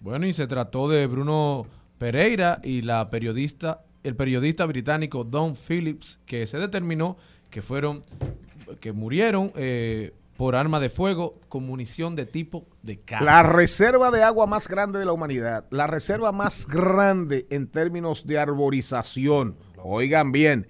Speaker 5: Bueno, y se trató de Bruno Pereira y la periodista, el periodista británico Don Phillips, que se determinó que fueron, que murieron eh, por arma de fuego con munición de tipo de carga.
Speaker 2: La reserva de agua más grande de la humanidad, la reserva más grande en términos de arborización. Oigan bien,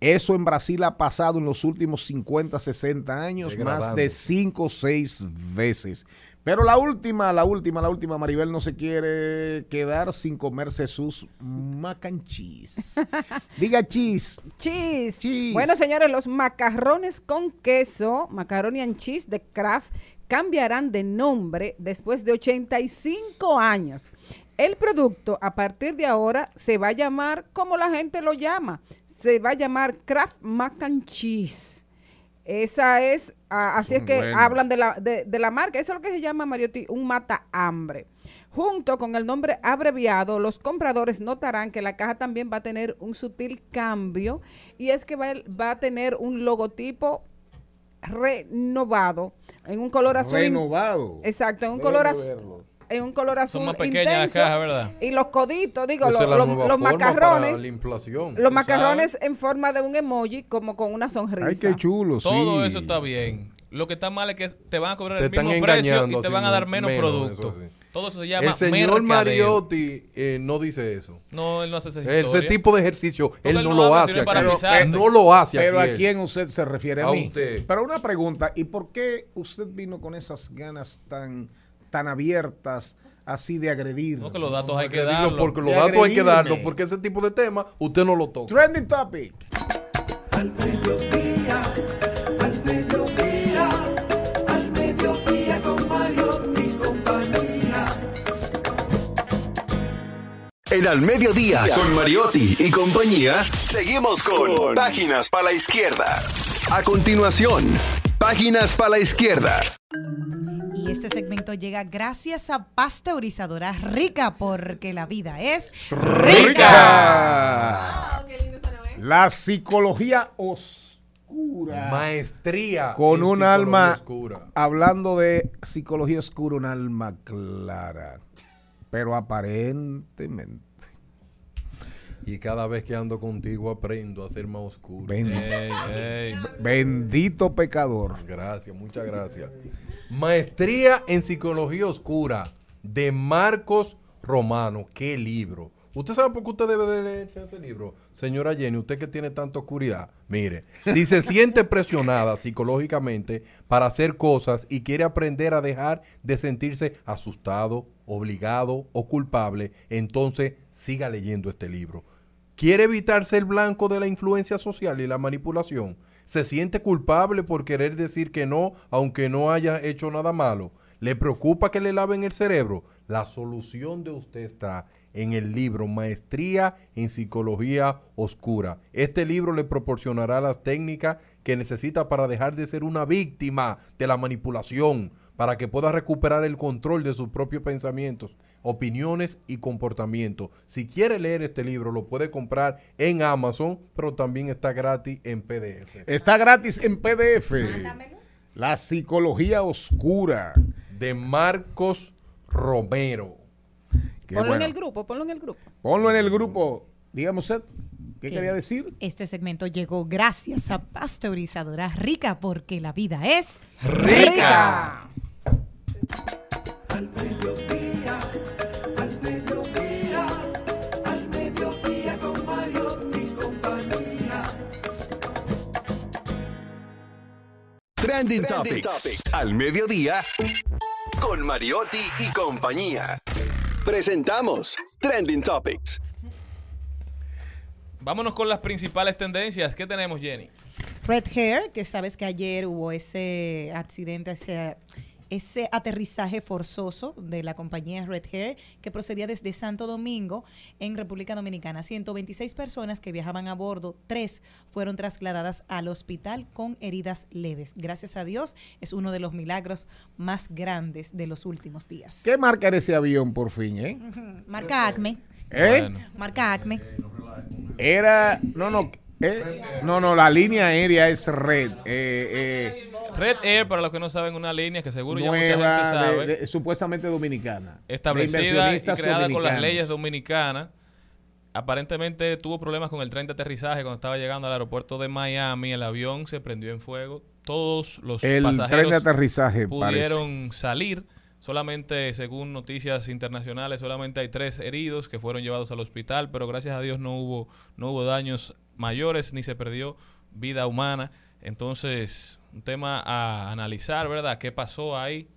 Speaker 2: eso en Brasil ha pasado en los últimos 50, 60 años más de 5 o 6 veces. Pero la última, la última, la última, Maribel no se quiere quedar sin comerse sus mac and cheese. Diga cheese.
Speaker 3: Cheese.
Speaker 2: Cheese.
Speaker 3: Bueno, señores, los macarrones con queso, macaroni and cheese de Kraft, cambiarán de nombre después de 85 años. El producto a partir de ahora se va a llamar como la gente lo llama. Se va a llamar Kraft Mac and Cheese. Esa es, ah, así es que hablan de la, de, de la marca. Eso es lo que se llama, Mariotti, un mata hambre. Junto con el nombre abreviado, los compradores notarán que la caja también va a tener un sutil cambio y es que va, va a tener un logotipo renovado en un color azul.
Speaker 2: Renovado.
Speaker 3: Exacto, en un color azul. En un color azul
Speaker 6: Son más pequeñas
Speaker 3: intenso.
Speaker 6: ¿verdad?
Speaker 3: Y los coditos, digo, los, los- macarrones. Los
Speaker 6: ¿Tú
Speaker 3: macarrones en forma de un emoji, como con una sonrisa.
Speaker 2: Ay, qué chulo, sí.
Speaker 6: Todo eso está bien. Lo que está mal es que te van a cobrar
Speaker 10: Te
Speaker 6: el mismo precio y
Speaker 10: engañando,
Speaker 6: te van a dar menos,
Speaker 10: menos,
Speaker 6: producto.
Speaker 10: eso sí.
Speaker 6: Todo eso se llama
Speaker 10: El señor
Speaker 6: mercadeo.
Speaker 10: Mariotti eh, no dice eso.
Speaker 6: No, él no hace
Speaker 10: Ese
Speaker 6: historia.
Speaker 10: tipo de ejercicio, él
Speaker 6: él
Speaker 10: no
Speaker 6: no
Speaker 10: lo hace aquí.
Speaker 6: avisarte.
Speaker 10: No lo hace
Speaker 2: Pero
Speaker 10: aquí
Speaker 2: a
Speaker 10: él.
Speaker 2: quién usted se refiere a,
Speaker 10: A
Speaker 2: mí.
Speaker 10: usted.
Speaker 2: Pero una pregunta, ¿y por qué usted vino con esas ganas tan tan abiertas así de agredir.
Speaker 6: No, que los datos hay que darlos.
Speaker 10: porque los datos hay que darlos, porque ese tipo de tema usted no lo toca.
Speaker 2: Trending topic.
Speaker 1: Al mediodía, al mediodía, al mediodía con Mario y compañía.
Speaker 8: En Al Mediodía, con Mariotti y compañía, seguimos con Páginas para la Izquierda. A continuación, Páginas para la Izquierda.
Speaker 4: Y este segmento llega gracias a Pasteurizadora Rica, porque la vida es
Speaker 2: Rica. La psicología oscura.
Speaker 10: Maestría.
Speaker 2: Con un alma,
Speaker 10: oscura.
Speaker 2: hablando de psicología oscura, un alma clara. Pero aparentemente.
Speaker 10: Y cada vez que ando contigo aprendo a ser más oscuro.
Speaker 2: Ben-
Speaker 6: Ey, ey.
Speaker 2: Bendito pecador.
Speaker 10: Gracias, muchas gracias. Maestría en Psicología Oscura de Marcos Romano. ¿Qué libro? ¿Usted sabe por qué usted debe de leerse ese libro? Señora Jenny, usted que tiene tanta oscuridad. Mire, si se siente presionada psicológicamente para hacer cosas y quiere aprender a dejar de sentirse asustado, obligado o culpable, entonces siga leyendo este libro. ¿Quiere evitar ser blanco de la influencia social y la manipulación? ¿Se siente culpable por querer decir que no, aunque no haya hecho nada malo? ¿Le preocupa que le laven el cerebro? La solución de usted está en el libro Maestría en Psicología Oscura. Este libro le proporcionará las técnicas que necesita para dejar de ser una víctima de la manipulación, para que pueda recuperar el control de sus propios pensamientos, opiniones y comportamientos. Si quiere leer este libro, lo puede comprar en Amazon, pero también está gratis en PDF.
Speaker 2: Está gratis en PDF. La psicología oscura.
Speaker 10: De Marcos Romero.
Speaker 2: Qué
Speaker 3: Ponlo
Speaker 2: bueno.
Speaker 3: en el grupo, ponlo en el grupo.
Speaker 2: Ponlo en el grupo. Dígame usted, ¿qué
Speaker 4: ¿Qué?
Speaker 2: quería decir?
Speaker 4: Este segmento llegó gracias a Pasteurizadora Rica, porque la vida es
Speaker 3: Rica.
Speaker 1: Al mediodía, al mediodía, al mediodía con Mario y compañía.
Speaker 8: Trending, Topics. Al mediodía, con Mariotti y compañía. Presentamos Trending Topics.
Speaker 6: Vámonos con las principales tendencias. ¿Qué tenemos, Jenny?
Speaker 4: Red Hair, que sabes que ayer hubo ese accidente, ese, ese aterrizaje forzoso de la compañía Red Hair que procedía desde Santo Domingo en República Dominicana. 126 personas que viajaban a bordo, tres fueron trasladadas al hospital con heridas leves. Gracias a Dios, es uno de los milagros más grandes de los últimos días.
Speaker 2: ¿Qué marca era ese avión por fin, eh?
Speaker 4: Marca Acme.
Speaker 2: ¿Eh?
Speaker 6: Bueno.
Speaker 4: Marca Acme.
Speaker 2: Era, no, no, eh, no, no, la línea aérea es red. eh, eh,
Speaker 6: Red Air, para los que no saben, una línea que seguro ya mucha gente sabe.
Speaker 2: de- de- supuestamente dominicana.
Speaker 6: Establecida y creada con las leyes dominicanas. Aparentemente tuvo problemas con el tren de aterrizaje cuando estaba llegando al aeropuerto de Miami. El avión se prendió en fuego. Todos los
Speaker 2: El tren
Speaker 6: pasajeros
Speaker 2: de aterrizaje,
Speaker 6: pudieron salir. Solamente, según noticias internacionales, solamente hay tres heridos que fueron llevados al hospital, pero gracias a Dios no hubo, no hubo daños mayores ni se perdió vida humana. Entonces, un tema a analizar, ¿verdad? ¿Qué pasó ahí?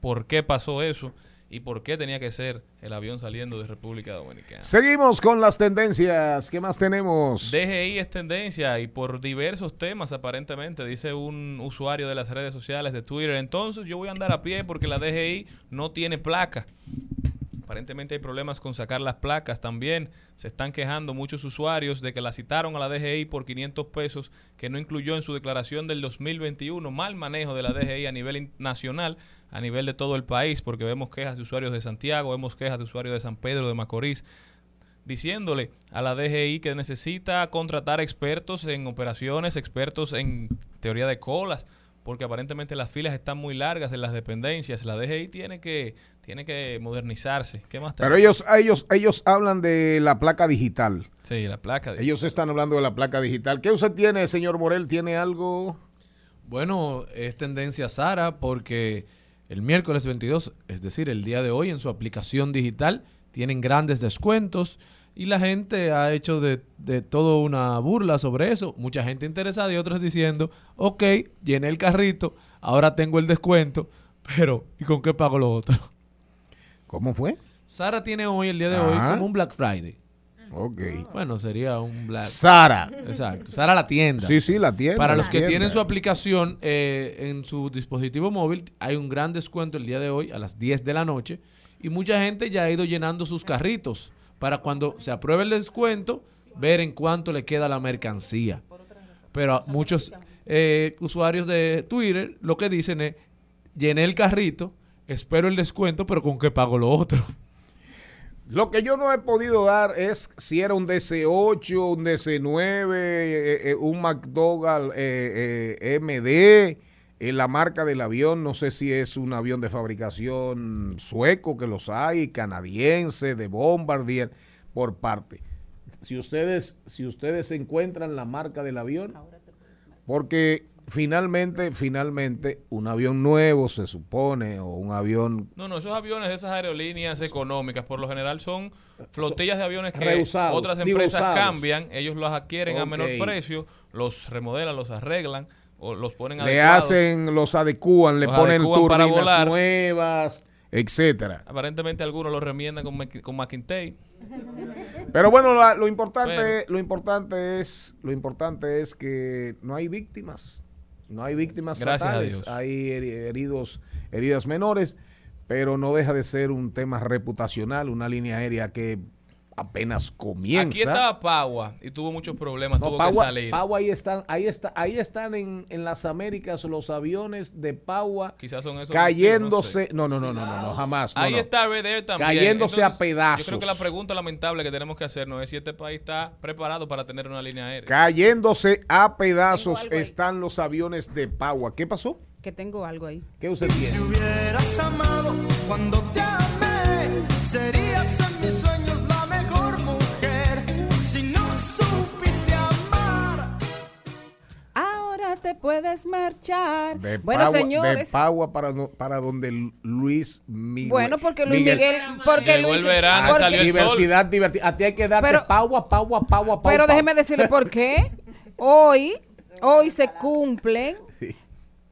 Speaker 6: ¿Por qué pasó eso? ¿Y por qué tenía que ser el avión saliendo de República Dominicana?
Speaker 2: Seguimos con las tendencias. ¿Qué más tenemos?
Speaker 6: DGI es tendencia y por diversos temas aparentemente, dice un usuario de las redes sociales de Twitter. Entonces yo voy a andar a pie porque la DGI no tiene placa. Aparentemente hay problemas con sacar las placas también. Se están quejando muchos usuarios de que la citaron a la DGI por 500 pesos que no incluyó en su declaración del 2021. Mal manejo de la DGI a nivel nacional, a nivel de todo el país, porque vemos quejas de usuarios de Santiago, vemos quejas de usuarios de San Pedro, de Macorís, diciéndole a la DGI que necesita contratar expertos en operaciones, expertos en teoría de colas, porque aparentemente las filas están muy largas en las dependencias. La DGI tiene que tiene que modernizarse. ¿Qué más
Speaker 2: Pero ellos, ellos, ellos hablan de la placa digital.
Speaker 6: Sí, la placa. de-
Speaker 2: Ellos están hablando de la placa digital. ¿Qué usted tiene, señor Morel? ¿Tiene algo?
Speaker 5: Bueno, es tendencia Sara porque el miércoles 22, es decir, el día de hoy, en su aplicación digital, tienen grandes descuentos y la gente ha hecho de, de todo una burla sobre eso. Mucha gente interesada y otros diciendo, ok, llené el carrito, ahora tengo el descuento, pero ¿y con qué pago lo otro?
Speaker 2: ¿Cómo fue?
Speaker 5: Sara tiene hoy, el día de hoy,
Speaker 2: Ah.
Speaker 5: como un Black Friday.
Speaker 2: Ok.
Speaker 5: Bueno, sería un Black.
Speaker 2: Sara.
Speaker 5: Exacto. Sara la tienda.
Speaker 2: Sí, sí, la tienda.
Speaker 5: Para los que
Speaker 2: tienda.
Speaker 5: tienen su aplicación eh, en su dispositivo móvil, hay un gran descuento el día de hoy a las 10 de la noche. Y mucha gente ya ha ido llenando sus carritos para cuando se apruebe el descuento, ver en cuánto le queda la mercancía. Pero a muchos eh, usuarios de Twitter lo que dicen es, llené el carrito, espero el descuento, pero con qué pago lo otro.
Speaker 2: Lo que yo no he podido dar es si era un DC8, un DC9, eh, eh, un McDougall eh, eh, MD, eh, la marca del avión, no sé si es un avión de fabricación sueco, que los hay, canadiense, de Bombardier, por parte. Si ustedes, si ustedes encuentran la marca del avión, porque finalmente, finalmente, un avión nuevo se supone, o un avión
Speaker 6: No, no, esos aviones de esas aerolíneas económicas por lo general son flotillas de aviones que
Speaker 2: Reusados,
Speaker 6: otras empresas cambian, ellos los adquieren a menor precio, los remodelan, los arreglan o los ponen
Speaker 2: le
Speaker 6: adecuados.
Speaker 2: hacen, los adecúan, le
Speaker 6: Los
Speaker 2: ponen
Speaker 6: adecúan
Speaker 2: turbinas
Speaker 6: volar.
Speaker 2: nuevas, etcétera.
Speaker 6: Aparentemente algunos los remiendan con, con McIntay.
Speaker 2: Pero bueno, lo importante,
Speaker 6: Bueno.
Speaker 2: lo importante es, lo importante es que no hay víctimas, no hay víctimas
Speaker 6: Gracias
Speaker 2: fatales, hay heri- heridos, heridas menores, pero no deja de ser un tema reputacional, una línea aérea que apenas comienza.
Speaker 6: Aquí estaba Pagua y tuvo muchos problemas,
Speaker 2: No,
Speaker 6: tuvo que salir.
Speaker 2: Paua ahí están, ahí está, ahí están en, en las Américas los aviones de Paua
Speaker 6: Quizás son esos
Speaker 2: cayéndose. No, no, no, no, no, no, jamás. no,
Speaker 6: Ahí
Speaker 2: no.
Speaker 6: está Red Air también.
Speaker 2: Cayéndose a pedazos.
Speaker 6: Yo creo que la pregunta lamentable que tenemos que hacernos es si este país está preparado para tener una línea aérea.
Speaker 2: Cayéndose a pedazos están los aviones de Paua. ¿Qué pasó?
Speaker 3: Que tengo algo ahí.
Speaker 2: ¿Qué usted tiene?
Speaker 1: hubieras amado cuando te amé, serías
Speaker 3: te puedes marchar.
Speaker 2: De
Speaker 3: bueno,
Speaker 2: Paua-
Speaker 3: señores.
Speaker 2: De Paua para, no- para donde Luis Miguel.
Speaker 3: Bueno, porque Luis Miguel, porque
Speaker 6: Llegó
Speaker 3: Luis,
Speaker 6: el verano,
Speaker 3: porque-
Speaker 6: salió el.
Speaker 2: Diversidad divertida. A ti hay que darte
Speaker 3: Pero-
Speaker 2: Paua, Paua, Paua, Paua.
Speaker 3: Pero déjeme decirle por qué. Hoy, hoy se cumplen.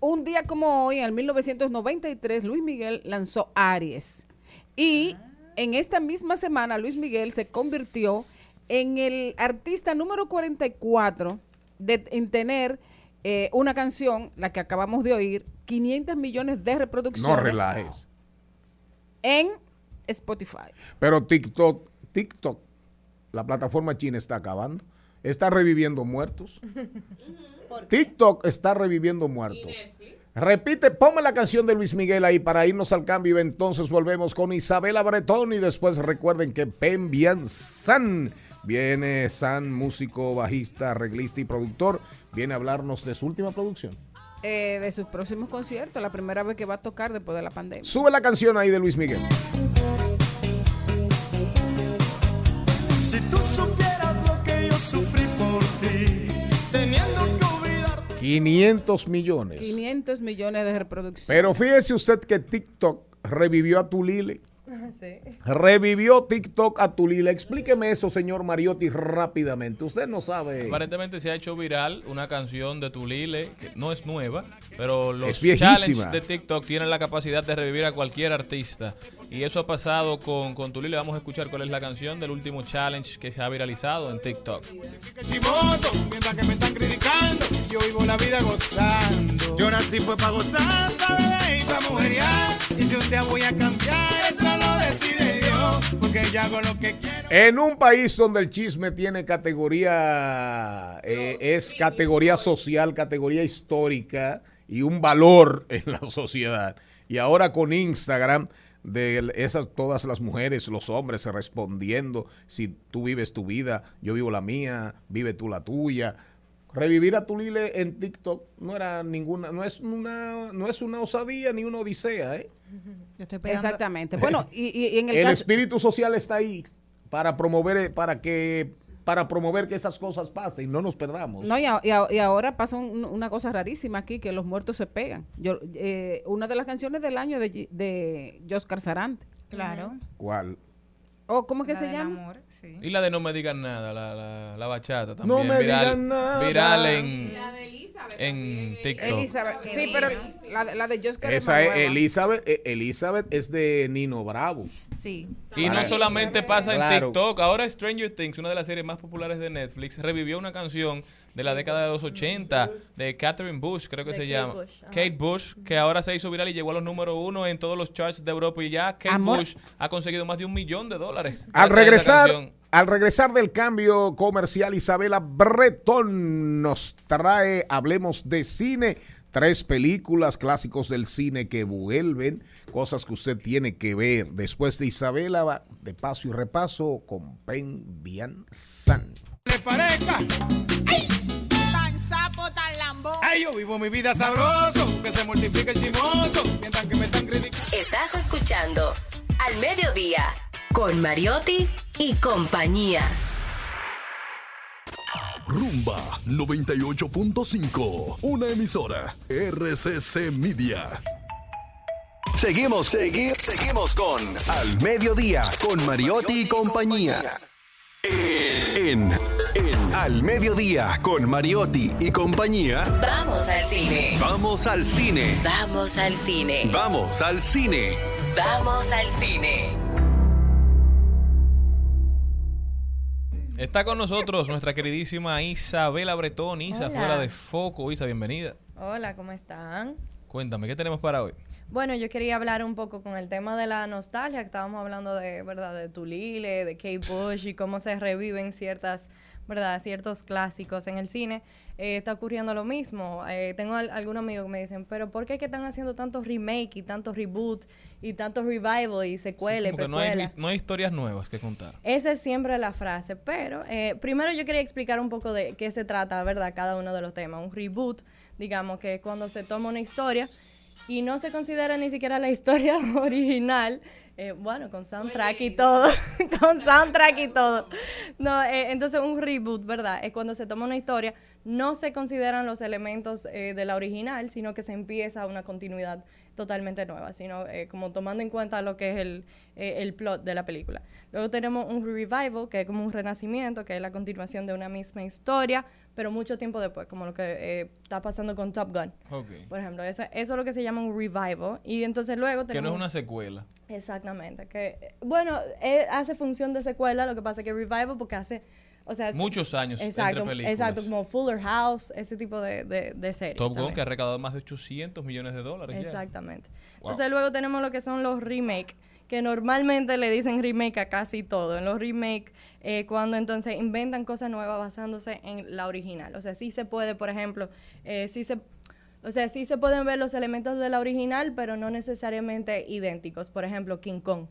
Speaker 3: Un día como hoy, en 1993, Luis Miguel lanzó Aries. Y en esta misma semana, Luis Miguel se convirtió en el artista número 44 de, en tener eh, una canción, la que acabamos de oír, 500 millones de
Speaker 2: No
Speaker 3: reproducciones
Speaker 2: relajes.
Speaker 3: en Spotify.
Speaker 2: Pero TikTok, TikTok, la plataforma china está acabando. Está reviviendo muertos. TikTok está reviviendo muertos. Repite, ponme la canción de Luis Miguel ahí para irnos al cambio. y Entonces volvemos con Isabela Bretón y después recuerden que Pen Bien San viene San, músico, bajista, arreglista y productor, viene a hablarnos de su última producción.
Speaker 3: Eh, de sus próximos conciertos, la primera vez que va a tocar después de la pandemia.
Speaker 2: Sube la canción ahí de Luis Miguel.
Speaker 1: Si tú supieras lo que yo sufrí por ti, teniendo que olvidar.
Speaker 2: 500 millones.
Speaker 3: 500 millones de reproducciones.
Speaker 2: Pero fíjese usted que TikTok revivió a Tulile. Revivió TikTok a Tulile. Explíqueme eso, señor Mariotti, rápidamente. Usted no sabe.
Speaker 6: Aparentemente se ha hecho viral una canción de Tulile que no es nueva, pero los challenges de TikTok tienen la capacidad de revivir a cualquier artista. Y eso ha pasado con, con Tulile. Vamos a escuchar cuál es la canción del último challenge que se ha viralizado en TikTok.
Speaker 1: Que chimoso, mientras que me están criticando, yo vivo la vida gozando. Yo nací fue para gozar, y para. Y si un día voy a cambiar, eso lo decide Dios, porque yo hago lo que quiero.
Speaker 2: En un país donde el chisme tiene categoría, eh, es categoría social, categoría histórica y un valor en la sociedad. Y ahora con Instagram, de esas todas las mujeres, los hombres respondiendo, si tú vives tu vida, yo vivo la mía, vive tú la tuya. Revivir a Tulile en TikTok no era ninguna, no es una, no es una osadía ni una odisea, ¿eh?
Speaker 3: Exactamente. Bueno, y, y- y en el,
Speaker 2: el
Speaker 3: caso-
Speaker 2: espíritu social está ahí para promover para que para promover que esas cosas pasen no nos perdamos
Speaker 3: No, y, a- y a- y ahora pasa un- una cosa rarísima aquí, que los muertos se pegan. Yo, eh, una de las canciones del año de, de Joscar Sarante.
Speaker 4: Claro.
Speaker 2: ¿Cuál?
Speaker 3: ¿O cómo que
Speaker 4: La
Speaker 3: se
Speaker 4: del
Speaker 3: llama?
Speaker 4: amor, sí.
Speaker 6: Y la de No me digan nada, la, la, la bachata también.
Speaker 2: No me
Speaker 6: viral,
Speaker 2: digan nada.
Speaker 6: Viral en, en TikTok.
Speaker 3: Elizabeth. Sí, pero la, de- la de Just Get
Speaker 2: Esa es
Speaker 3: nueva.
Speaker 2: Elizabeth. eh, Elizabeth es de Nino Bravo.
Speaker 4: Sí.
Speaker 6: Y no solamente pasa en
Speaker 2: Claro.
Speaker 6: TikTok, ahora Stranger Things, una de las series más populares de Netflix, revivió una canción de la década de los 80 de Catherine Bush, creo que
Speaker 14: De
Speaker 6: se
Speaker 14: Kate
Speaker 6: llama.
Speaker 14: Bush.
Speaker 6: Kate Bush, que ahora se hizo viral y llegó a los número uno en todos los charts de Europa y ya Kate
Speaker 2: Amor.
Speaker 6: Bush ha conseguido más de un millón de dólares.
Speaker 2: Al regresar,
Speaker 6: canción.
Speaker 2: Al regresar del cambio comercial, Isabela Breton nos trae, hablemos de cine, tres películas clásicos del cine que vuelven, cosas que usted tiene que ver. Después de Isabela, va de paso y repaso con Pen Bian San.
Speaker 15: le parezca. ¡Ay! Tan sapo, tan lambón. Ay, yo vivo mi vida sabroso, que se multiplique el chimoso, mientras que me están criticando.
Speaker 11: Estás escuchando Al Mediodía con Mariotti y compañía.
Speaker 12: Rumba 98.5. Una emisora. RCC Media.
Speaker 8: Seguimos, segui- seguimos con Al Mediodía, con Mariotti y compañía. En, en Al Mediodía, con Mariotti y compañía.
Speaker 11: Vamos al cine.
Speaker 8: Vamos al cine.
Speaker 11: Vamos al cine.
Speaker 8: Vamos al cine.
Speaker 11: Vamos al cine.
Speaker 6: Está con nosotros nuestra queridísima Isabela Bretón, Isa,
Speaker 14: Hola.
Speaker 6: fuera de foco. Isa, bienvenida.
Speaker 14: Hola, ¿cómo están?
Speaker 6: Cuéntame, ¿qué tenemos para hoy?
Speaker 14: Bueno, yo quería hablar un poco con el tema de la nostalgia, que estábamos hablando de, ¿verdad? De Tulile, de Kate Bush y cómo se reviven ciertas, ¿verdad? Ciertos clásicos en el cine. Eh, está ocurriendo lo mismo. Eh, tengo al- algunos amigos que me dicen, pero ¿por qué es que están haciendo tantos remake y tantos reboot y tantos revival y secuelas y
Speaker 6: Como que no hay, no hay historias nuevas que contar.
Speaker 14: Esa es siempre la frase, pero eh, primero yo quería explicar un poco de qué se trata, ¿verdad? Cada uno de los temas. Un reboot, digamos, que es cuando se toma una historia y no se considera ni siquiera la historia original, eh, bueno, con soundtrack y todo, con soundtrack y todo. No, eh, entonces un reboot, ¿verdad? Es cuando se toma una historia, no se consideran los elementos eh, de la original, sino que se empieza una continuidad totalmente nueva, sino eh, como tomando en cuenta lo que es el, eh, el plot de la película. Luego tenemos un revival, que es como un renacimiento, que es la continuación de una misma historia, pero mucho tiempo después, como lo que eh, está pasando con Top Gun. Por ejemplo, eso, eso es lo que se llama un revival. Y entonces luego
Speaker 6: Que
Speaker 14: tenemos...
Speaker 6: no es una secuela.
Speaker 14: Exactamente. Que, bueno, hace función de secuela, lo que pasa es que revival porque hace... O sea,
Speaker 6: Muchos años entre
Speaker 14: exacto,
Speaker 6: películas.
Speaker 14: Exacto, como Fuller House, ese tipo de, de, de series.
Speaker 6: Top Gun, que ha recaudado más de 800 millones de dólares.
Speaker 14: Exactamente.
Speaker 6: Wow.
Speaker 14: Entonces luego tenemos lo que son los remake, que normalmente le dicen remake a casi todo. En los remake, eh, cuando entonces inventan cosas nuevas basándose en la original. O sea, sí se puede, por ejemplo, eh, sí se... O sea, sí se pueden ver los elementos de la original, pero no necesariamente idénticos. Por ejemplo, King Kong.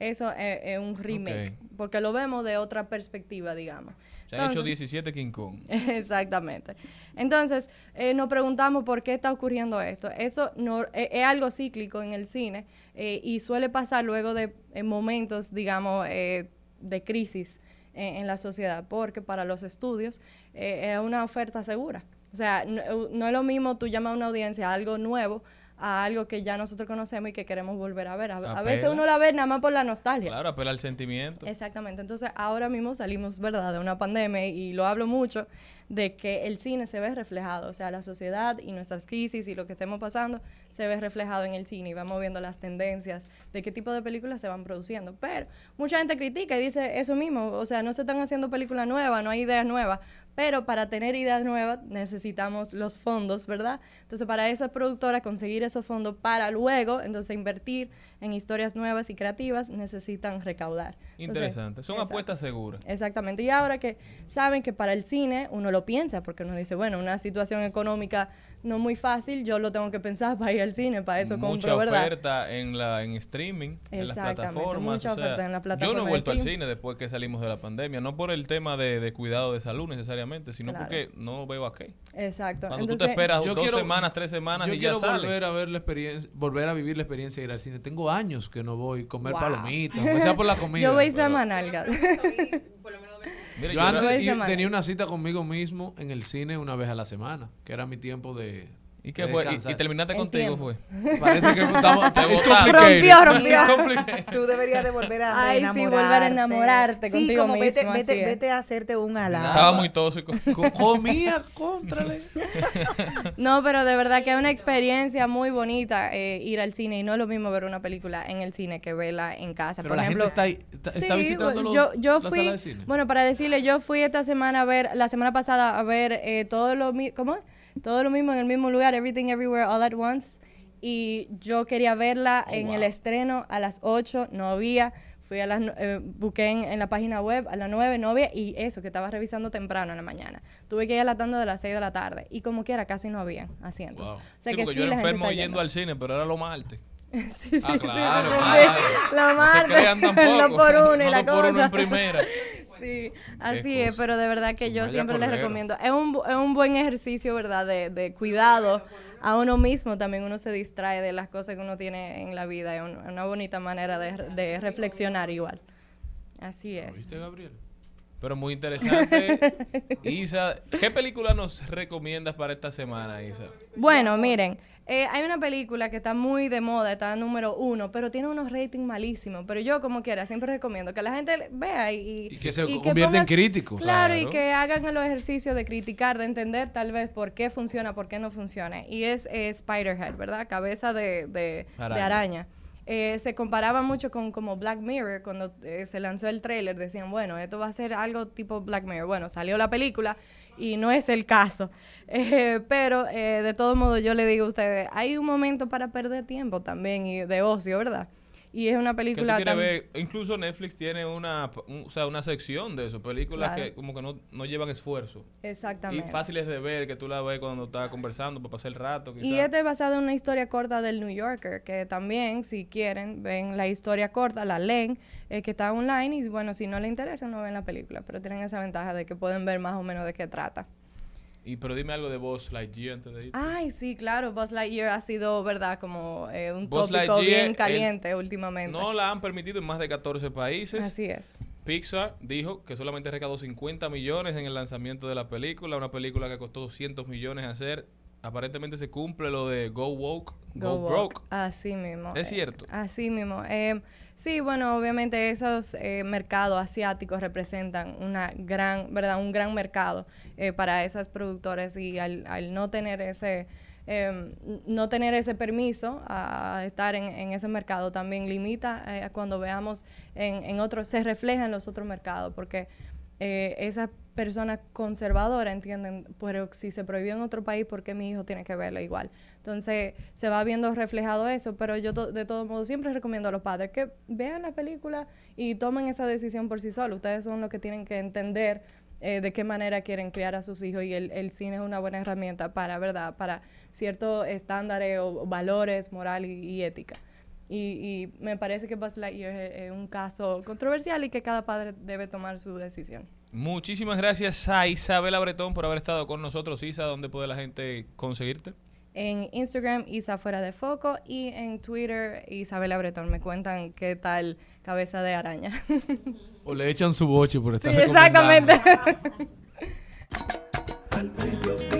Speaker 14: Eso es, es un remake, porque lo vemos de otra perspectiva, digamos.
Speaker 6: Se han hecho
Speaker 14: Entonces-
Speaker 6: 17 King Kong.
Speaker 14: Exactamente. Entonces, eh, nos preguntamos por qué está ocurriendo esto. Eso no, eh, es algo cíclico en el cine eh, y suele pasar luego de momentos, digamos, eh, de crisis en, la sociedad, porque para los estudios es una oferta segura. O sea, no, no es lo mismo tú llamas a una audiencia a algo nuevo a algo que ya nosotros conocemos y que queremos volver a ver. A, a veces uno la ve nada más por la nostalgia.
Speaker 6: Claro, apela al sentimiento.
Speaker 14: Exactamente. Entonces, ahora mismo salimos, ¿verdad?, de una pandemia y lo hablo mucho de que el cine se ve reflejado, o sea, la sociedad y nuestras crisis y lo que estemos pasando se ve reflejado en el cine y vamos viendo las tendencias de qué tipo de películas se van produciendo. Pero mucha gente critica y dice eso mismo, o sea, no se están haciendo películas nuevas, no hay ideas nuevas, pero para tener ideas nuevas necesitamos los fondos, ¿verdad? Entonces, para esas productoras conseguir esos fondos para luego, entonces, invertir en historias nuevas y creativas, necesitan recaudar. Entonces,
Speaker 6: Interesante. Son
Speaker 14: exacto.
Speaker 6: apuestas seguras.
Speaker 14: Exactamente. Y ahora que saben que para el cine uno lo piensa, porque uno dice, bueno, una situación económica no muy fácil, yo lo tengo que pensar para ir al cine, para eso
Speaker 6: mucha
Speaker 14: compro, ¿verdad?
Speaker 6: oferta en la en streaming, en las plataformas.
Speaker 14: mucha
Speaker 6: o sea,
Speaker 14: oferta en la
Speaker 6: Yo
Speaker 14: plataforma
Speaker 6: no he vuelto al cine después que salimos de la pandemia, no por el tema de, de cuidado de salud necesariamente, sino
Speaker 14: Claro.
Speaker 6: porque no veo a qué.
Speaker 14: Exacto.
Speaker 6: Cuando tú
Speaker 14: Entonces,
Speaker 6: te esperas
Speaker 5: Yo
Speaker 6: dos
Speaker 5: quiero-
Speaker 6: semanas, tres semanas
Speaker 5: Yo
Speaker 6: y ya
Speaker 5: quiero
Speaker 6: sale.
Speaker 5: volver a ver la experiencia, volver a vivir la experiencia de ir al cine. Tengo años que no voy a comer
Speaker 14: Wow.
Speaker 5: palomitas, aunque sea por la comida.
Speaker 14: Yo voy semanal, Gad.
Speaker 6: Mira,
Speaker 5: yo
Speaker 6: yo
Speaker 5: antes tenía una cita conmigo mismo en el cine una vez a la semana, que era mi tiempo de,
Speaker 6: ¿Y qué fue? ¿Y-
Speaker 5: cansar.
Speaker 6: ¿Y, terminaste
Speaker 14: El
Speaker 6: contigo
Speaker 14: tiempo.
Speaker 6: fue?
Speaker 5: Parece que estamos-
Speaker 6: Te
Speaker 5: es.
Speaker 14: Rompió, rompió.
Speaker 4: Tú deberías de volver a
Speaker 14: Ay, sí, volver a enamorarte
Speaker 4: Sí,
Speaker 14: contigo
Speaker 4: como vete,
Speaker 14: mismo,
Speaker 4: vete,
Speaker 14: así es.
Speaker 4: vete a hacerte un halago.
Speaker 6: Estaba muy tóxico.
Speaker 5: Co- Comía, contrale.
Speaker 14: No, pero de verdad que es una experiencia muy bonita eh, ir al cine y no es lo mismo ver una película en el cine que verla en casa.
Speaker 5: Pero
Speaker 14: Por
Speaker 5: la
Speaker 14: ejemplo,
Speaker 5: gente está, ahí- está, está
Speaker 14: Sí,
Speaker 5: visitando los,
Speaker 14: yo, yo
Speaker 5: la
Speaker 14: fui,
Speaker 5: sala de cine.
Speaker 14: bueno, para decirle, yo fui esta semana a ver, la semana pasada a ver eh, todo lo ¿cómo es? Todo lo mismo en el mismo lugar, Everything Everywhere All at Once, y yo quería verla
Speaker 5: Oh,
Speaker 14: en el estreno a las 8, no había, fui a las, eh, busqué en, en la página web a las 9, no había, y eso, que estaba revisando temprano en la mañana. Tuve que ir a la tanda de las 6 de la tarde, y como quiera, casi no había asientos.
Speaker 6: Wow.
Speaker 14: O sea
Speaker 6: sí,
Speaker 14: que sí,
Speaker 6: yo era enfermo yendo al cine, pero era lo martes.
Speaker 14: Sí, sí,
Speaker 6: Ah,
Speaker 14: sí,
Speaker 6: claro,
Speaker 14: sí,
Speaker 6: claro. No crean tampoco.
Speaker 14: no por uno y
Speaker 6: No
Speaker 14: la
Speaker 6: dos por uno
Speaker 14: cosa.
Speaker 6: en primera.
Speaker 14: Sí, así es, pero de verdad que yo
Speaker 6: Vaya
Speaker 14: siempre les recomiendo. Es un, es un buen ejercicio, ¿verdad? De, de cuidado a uno mismo. También uno se distrae de las cosas que uno tiene en la vida. Es un- una bonita manera de, de reflexionar igual. Así es.
Speaker 6: ¿Viste, Gabriel? Pero muy interesante. Isa, ¿qué película nos recomiendas para esta semana, Isa?
Speaker 14: Bueno, miren, eh, hay una película que está muy de moda, está número uno, pero tiene unos ratings malísimos. Pero yo, como quiera, siempre recomiendo que la gente vea y,
Speaker 5: Y que se convierta en críticos.
Speaker 14: Claro, y que hagan los ejercicios de criticar, de entender tal vez por qué funciona, por qué no funciona. Y es eh, Spiderhead, ¿verdad? Cabeza de, de- de
Speaker 6: Araña.
Speaker 14: araña. Eh, se comparaba mucho con como Black Mirror cuando eh, se lanzó el tráiler decían bueno esto va a ser algo tipo Black Mirror bueno salió la película y no es el caso. Eh, pero eh, de todo modo yo le digo a ustedes hay un momento para perder tiempo también y de ocio verdad y es una
Speaker 6: Que
Speaker 14: película tan-
Speaker 6: ver, incluso Netflix tiene una, un- o sea, una sección de eso, películas
Speaker 14: Claro.
Speaker 6: que como que no, no llevan esfuerzo.
Speaker 14: exactamente
Speaker 6: Y fáciles de ver, que tú la ves cuando estás conversando para pasar el rato.
Speaker 14: Y este es basado en una historia corta del New Yorker, que también, si quieren, ven la historia corta, la leen, eh, que está online, y bueno, si no les interesa, no ven la película, pero tienen esa ventaja de que pueden ver más o menos de qué trata.
Speaker 6: Y pero dime algo de Buzz Lightyear antes de ir.
Speaker 14: Ay, sí, claro, Buzz Lightyear ha sido, ¿verdad?, como eh, un
Speaker 6: Buzz
Speaker 14: tópico
Speaker 6: Lightyear,
Speaker 14: bien
Speaker 6: el-
Speaker 14: caliente últimamente.
Speaker 6: No la han permitido en más de 14 países.
Speaker 14: Así es.
Speaker 6: Pixar dijo que solamente recaudó 50 millones en el lanzamiento de la película, una película que costó 200 millones hacer. Aparentemente se cumple lo de Go Woke, Go. Broke.
Speaker 14: Así mismo.
Speaker 6: Es
Speaker 14: eh,
Speaker 6: cierto.
Speaker 14: Así mismo. Eh, sí, bueno, obviamente esos eh, mercados asiáticos representan una gran, ¿verdad? Un gran mercado eh, para esas productores y al, al no tener ese eh, no tener ese permiso a estar en, en ese mercado también limita eh, a cuando veamos en, en otros, se refleja en los otros mercados, porque eh, esas personas conservadoras entienden, pero si se prohibió en otro país, ¿por qué mi hijo tiene que verla igual? Entonces se va viendo reflejado eso, pero yo de todo modo siempre recomiendo a los padres que vean la película y tomen esa decisión por sí solos. Ustedes son los que tienen que entender eh, de qué manera quieren criar a sus hijos y el, el cine es una buena herramienta para, ¿verdad? Para ciertos estándares o valores moral y, y ética. Y, y me parece que Buzz Lightyear es, es un caso controversial y que cada padre debe tomar su decisión.
Speaker 6: Muchísimas gracias a Isabela Bretón por haber estado con nosotros. Isa, ¿dónde puede la gente conseguirte?
Speaker 14: En Instagram, Isa Fuera de Foco, y en Twitter, Isabela Bretón. Me cuentan qué tal cabeza de araña.
Speaker 5: O le echan su boche por
Speaker 14: sí,
Speaker 5: estar
Speaker 14: exactamente.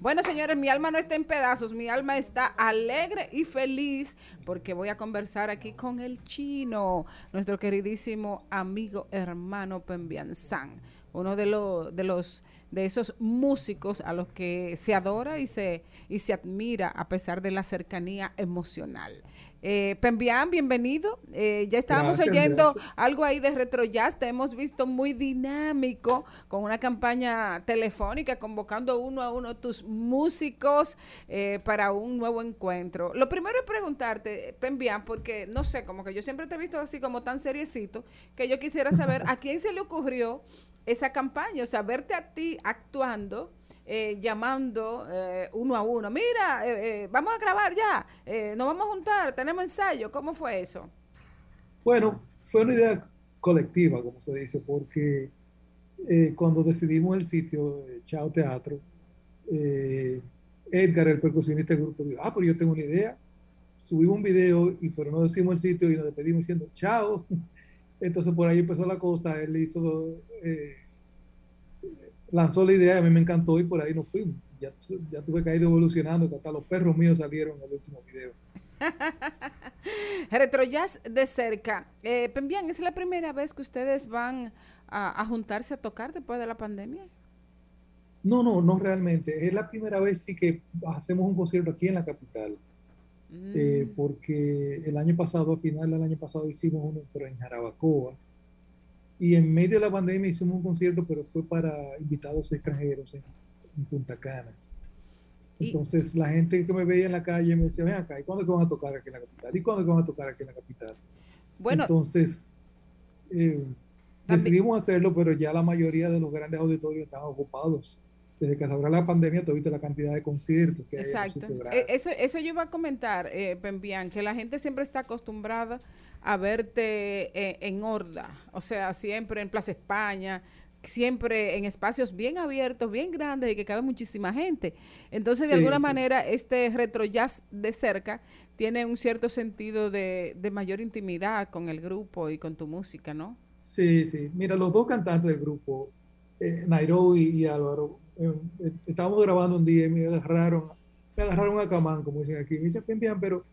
Speaker 3: Bueno, señores, mi alma no está en pedazos, mi alma está alegre y feliz porque voy a conversar aquí con el chino, nuestro queridísimo amigo hermano Pembianzán. uno de, los de los de esos músicos a los que se adora y se y se admira a pesar de la cercanía emocional. Eh, Pembian, bienvenido. Eh, ya estábamos
Speaker 16: Gracias,
Speaker 3: oyendo
Speaker 16: gracias.
Speaker 3: algo ahí de retro jazz, te hemos visto muy dinámico con una campaña telefónica convocando uno a uno tus músicos eh, para un nuevo encuentro. Lo primero es preguntarte, Pembian, porque no sé, como que yo siempre te he visto así como tan seriecito, que yo quisiera saber a quién se le ocurrió esa campaña, o sea, verte a ti actuando. Eh, llamando eh, uno a uno, mira, eh, eh, vamos a grabar ya, eh, nos vamos a juntar, tenemos ensayo, ¿cómo fue eso?
Speaker 16: Bueno, fue una idea colectiva, como se dice, porque cuando decidimos el sitio, Chao Teatro, Edgar, el percusionista del grupo, dijo, ah, pero yo tengo una idea. Subimos un video, y pero no decimos el sitio y nos despedimos diciendo, chao. Entonces por ahí empezó la cosa, él hizo, eh, lanzó la idea, a mí me encantó y por ahí nos fuimos. Ya, ya tuve que ir evolucionando, que hasta los perros míos salieron en el último video.
Speaker 3: Retro Jazz de cerca. Eh, Pembian, ¿es la primera vez que ustedes van a, a juntarse a tocar después de la pandemia?
Speaker 16: No, no, no realmente. Es la primera vez sí que hacemos un concierto aquí en la capital. Eh, porque el año pasado, al final del año pasado, hicimos uno, pero en Jarabacoa. Y en medio de la pandemia hicimos un concierto, pero fue para invitados extranjeros en, en Punta Cana. Entonces la gente que me veía en la calle me decía, ven acá, ¿y cuándo que van a tocar aquí en la capital? ¿Y cuándo que van a tocar aquí en la capital?
Speaker 3: Bueno,
Speaker 16: Entonces, eh, decidimos hacerlo, pero ya la mayoría de los grandes auditorios estaban ocupados. Desde que se abrió la pandemia, tú viste la cantidad de conciertos que hay
Speaker 3: Exacto.
Speaker 16: grandes.
Speaker 3: Eh, Eso, eso yo iba a comentar, eh, Pembian, que la gente siempre está acostumbrada a verte eh, en horda, o sea, siempre en Plaza España, siempre en espacios bien abiertos, bien grandes y que cabe muchísima gente. Entonces, de
Speaker 16: Sí,
Speaker 3: alguna
Speaker 16: sí.
Speaker 3: manera, este retro jazz de cerca tiene un cierto sentido de, de mayor intimidad con el grupo y con tu música, ¿no?
Speaker 16: Sí, sí. Mira, los dos cantantes del grupo, eh, Nairobi y Álvaro, eh, estábamos grabando un día y me agarraron, me agarraron a camán, como dicen aquí. Me dicen, bien, pero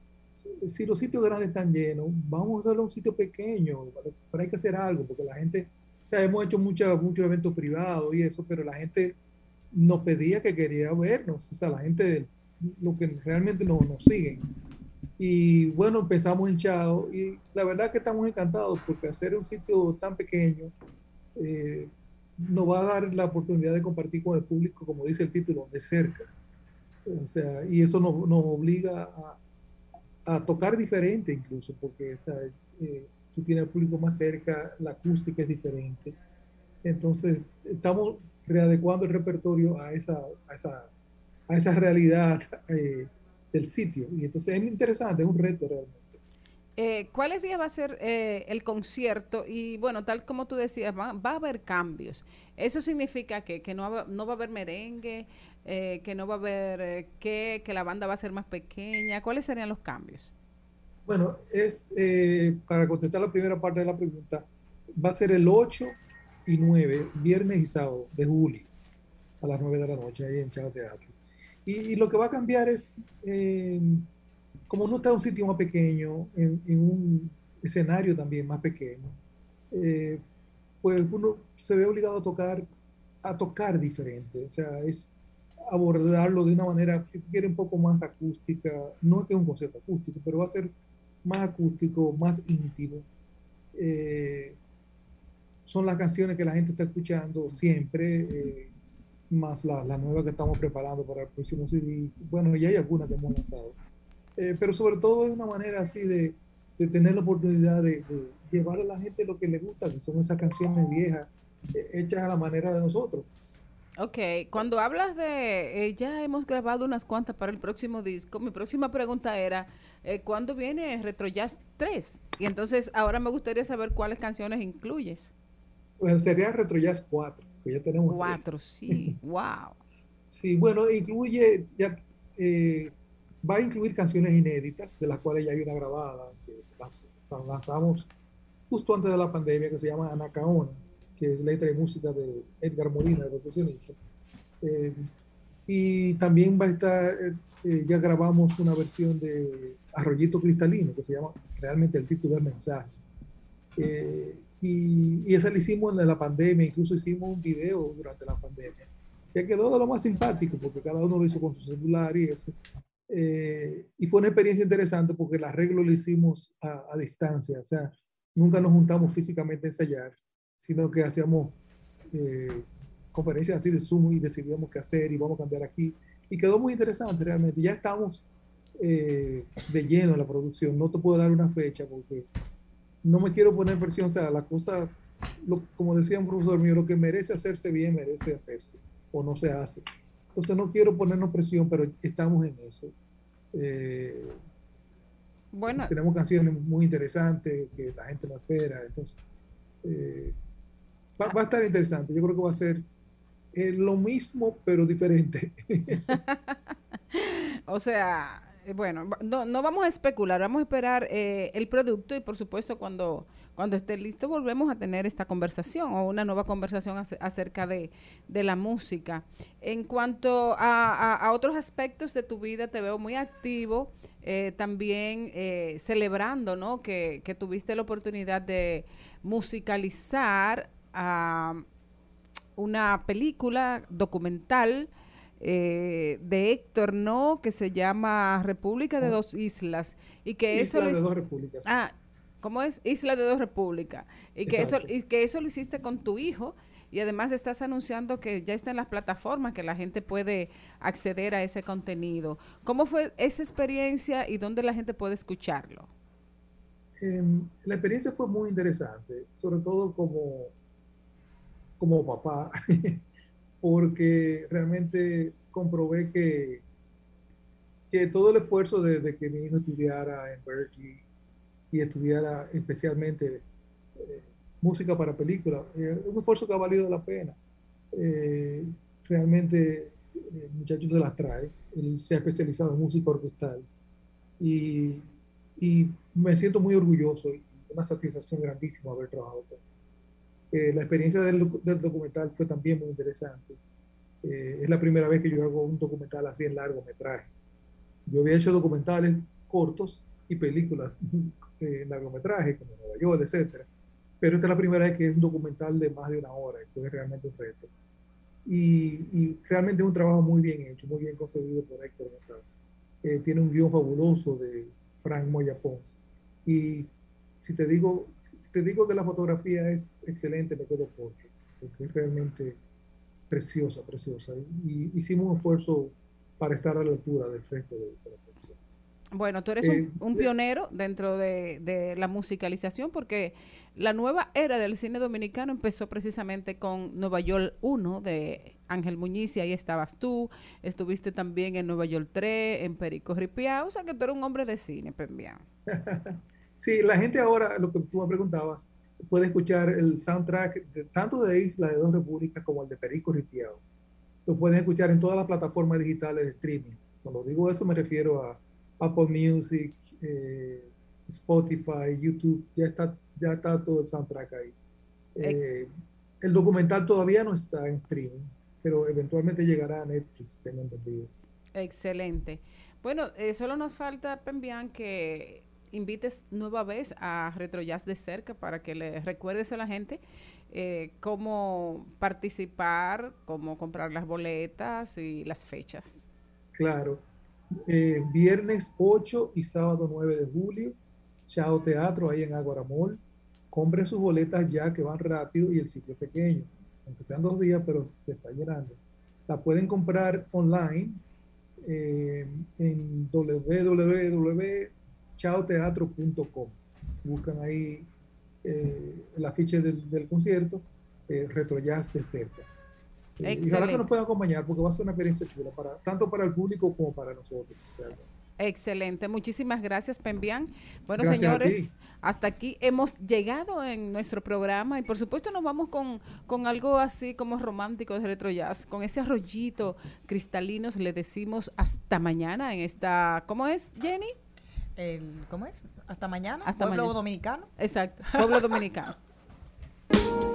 Speaker 16: si, los sitios grandes están llenos, vamos a hacerlo un sitio pequeño, pero, hay que hacer algo, porque la gente, o sea, hemos hecho mucha- muchos eventos privados y eso, pero la gente nos pedía que quería vernos, o sea, la gente, lo que realmente nos, nos siguen. Y bueno, empezamos en Chao y la verdad que estamos encantados porque hacer un sitio tan pequeño eh, nos va a dar la oportunidad de compartir con el público, como dice el título, de cerca. O sea, y eso nos, obliga a, tocar diferente incluso, porque o sea, eh, tienes el público más cerca, la acústica es diferente. Entonces, estamos readecuando el repertorio a esa, a esa, a esa realidad eh, del sitio. Y entonces es interesante, es un reto realmente.
Speaker 3: Eh, ¿Cuáles días va a ser eh, el concierto? Y bueno, tal como tú decías, va, a haber cambios. ¿Eso significa que, que no, va, no va a haber merengue, eh, que no va a haber qué, que la banda va a ser más pequeña? ¿Cuáles serían los cambios?
Speaker 16: Bueno, es para contestar la primera parte de la pregunta, va a ser el 8 y 9, viernes y sábado de julio, a las 9 de la noche, ahí en Chao Teatro. Y, y lo que va a cambiar es, como no está en un sitio más pequeño, en, un escenario también más pequeño, eh, pues uno se ve obligado a tocar, a tocar diferente. O sea, es abordarlo de una manera, si tú quieres, un poco más acústica. No es que es un concierto acústico, pero va a ser más acústico, más íntimo. Eh, son las canciones que la gente está escuchando siempre, eh, más la, la nueva que estamos preparando para el próximo CD. Bueno, ya hay algunas que hemos lanzado. Eh, pero sobre todo es una manera así de, de tener la oportunidad de, de llevar a la gente lo que le gusta, que son esas canciones viejas, eh, hechas a la manera de nosotros.
Speaker 3: Ok, cuando hablas de, eh, ya hemos grabado unas cuantas para el próximo disco, mi próxima pregunta era, eh, ¿cuándo viene Retro Jazz 3? Y entonces ahora me gustaría saber cuáles canciones incluyes.
Speaker 16: Bueno, sería Retro Jazz 4, que ya tenemos. tres.
Speaker 3: Cuatro, sí, wow.
Speaker 16: Sí, bueno, incluye, ya, eh, va a incluir canciones inéditas, de las cuales ya hay una grabada, que las lanzamos justo antes de la pandemia, que se llama Anacaona, que es letra y música de Edgar Molina, el percusionista. Eh, y también va a estar, eh, eh, ya grabamos una versión de Arroyito Cristalino, que se llama realmente el título del mensaje. Eh, y, y esa la hicimos en la pandemia, incluso hicimos un video durante la pandemia, que quedó de lo más simpático, porque cada uno lo hizo con su celular y eso. Eh, y fue una experiencia interesante porque el arreglo lo hicimos a, a distancia, o sea, nunca nos juntamos físicamente a ensayar, sino que hacíamos eh, conferencias así de Zoom y decidíamos qué hacer y vamos a cambiar aquí. Y quedó muy interesante realmente. Ya estamos eh, de lleno en la producción. No te puedo dar una fecha porque no me quiero poner presión. O sea, la cosa, lo- como decía un profesor mío, lo que merece hacerse bien merece hacerse o no se hace. Entonces no quiero ponernos presión, pero estamos en eso. Eh,
Speaker 3: Bueno,
Speaker 16: tenemos canciones muy interesantes que la gente no espera. Entonces, eh, va, va a estar interesante. Yo creo que va a ser eh, lo mismo, pero diferente.
Speaker 3: O sea, eh, bueno, no, no vamos a especular, vamos a esperar eh, el producto y por supuesto cuando, cuando esté listo volvemos a tener esta conversación o una nueva conversación ace- acerca de, de la música. En cuanto a, a- a otros aspectos de tu vida, te veo muy activo, eh, también eh, celebrando, ¿no? Que, que tuviste la oportunidad de musicalizar a una película documental eh, de Héctor, ¿no? Que se llama República de Dos Islas. Y que eso lo
Speaker 16: de dos repúblicas.
Speaker 3: Ah, ¿cómo es? Isla de Dos Repúblicas. Y que, eso, y que eso lo hiciste con tu hijo. Y además estás anunciando que ya está en las plataformas, que la gente puede acceder a ese contenido. ¿Cómo fue esa experiencia y dónde la gente puede escucharlo?
Speaker 16: Em, la experiencia fue muy interesante, sobre todo como, como papá, porque realmente comprobé que, que todo el esfuerzo de, de que mi hijo estudiara en Berkeley y estudiara especialmente eh, música para películas, eh, un esfuerzo que ha valido la pena. Eh, realmente eh, el muchacho se las trae, él se ha especializado en música orquestal y, y me siento muy orgulloso y una satisfacción grandísima haber trabajado con él. Eh, la experiencia del, del documental fue también muy interesante. Eh, es la primera vez que yo hago un documental así en largometraje. Yo había hecho documentales cortos y películas en largometraje, como Nueva York, etcétera. Pero esta es la primera vez que es un documental de más de una hora, fue realmente un reto. Y, y realmente es un trabajo muy bien hecho, muy bien concebido por Héctor Montas. Eh, tiene un guion fabuloso de Frank Moya Pons. Y si te digo, si te digo que la fotografía es excelente, me quedo corto, porque es realmente preciosa, preciosa. Y, y hicimos un esfuerzo para estar a la altura del resto de, de la.
Speaker 3: Bueno, tú eres
Speaker 16: Eh,
Speaker 3: un, un pionero dentro de, de la musicalización porque la nueva era del cine dominicano empezó precisamente con Nueva York 1 de Ángel Muñiz y ahí estabas tú. Estuviste también en Nueva York 3, en Perico Ripiao, o sea que tú eres un hombre de cine, Pembián.
Speaker 16: Sí, la gente ahora, lo que tú me preguntabas, puede escuchar el soundtrack de- tanto de Isla de Dos Repúblicas como el de Perico Ripiao. Lo pueden escuchar en todas las plataformas digitales de streaming. Cuando digo eso me refiero a Apple Music, eh, Spotify, YouTube, ya está, ya está todo el soundtrack ahí. Eh, el documental todavía no está en streaming, pero eventualmente llegará a Netflix, tengo entendido.
Speaker 3: Excelente. Bueno, eh, solo nos falta, Pembián, que invites nueva vez a Retro Jazz de cerca para que le recuerdes a la gente eh, cómo participar, cómo comprar las boletas y las fechas.
Speaker 16: Claro. Eh, viernes 8 y sábado 9 de julio, Chao Teatro ahí en Aguaramol. Compren sus boletas ya que van rápido y el sitio es pequeño. Aunque sean dos días, pero se está llenando. La pueden comprar online eh, en www.chaoteatro.com. Buscan ahí eh, el afiche del, del concierto, eh, Retro Jazz de cerca. Eh, y ojalá que
Speaker 3: Excelente.
Speaker 16: nos puedan acompañar porque va a ser una experiencia chula, para, tanto para el público como para nosotros. realmente.
Speaker 3: Excelente, muchísimas gracias, Pembián. Bueno,
Speaker 16: Gracias
Speaker 3: señores, hasta aquí hemos llegado en nuestro programa y por supuesto nos vamos con, con algo así como romántico de retro jazz, con ese arroyito cristalino, le decimos hasta mañana en esta, ¿cómo es, Jenny?
Speaker 4: El, ¿Cómo es? Hasta mañana.
Speaker 3: Hasta
Speaker 4: Pueblo
Speaker 3: mañana.
Speaker 4: dominicano.
Speaker 3: Exacto, pueblo dominicano.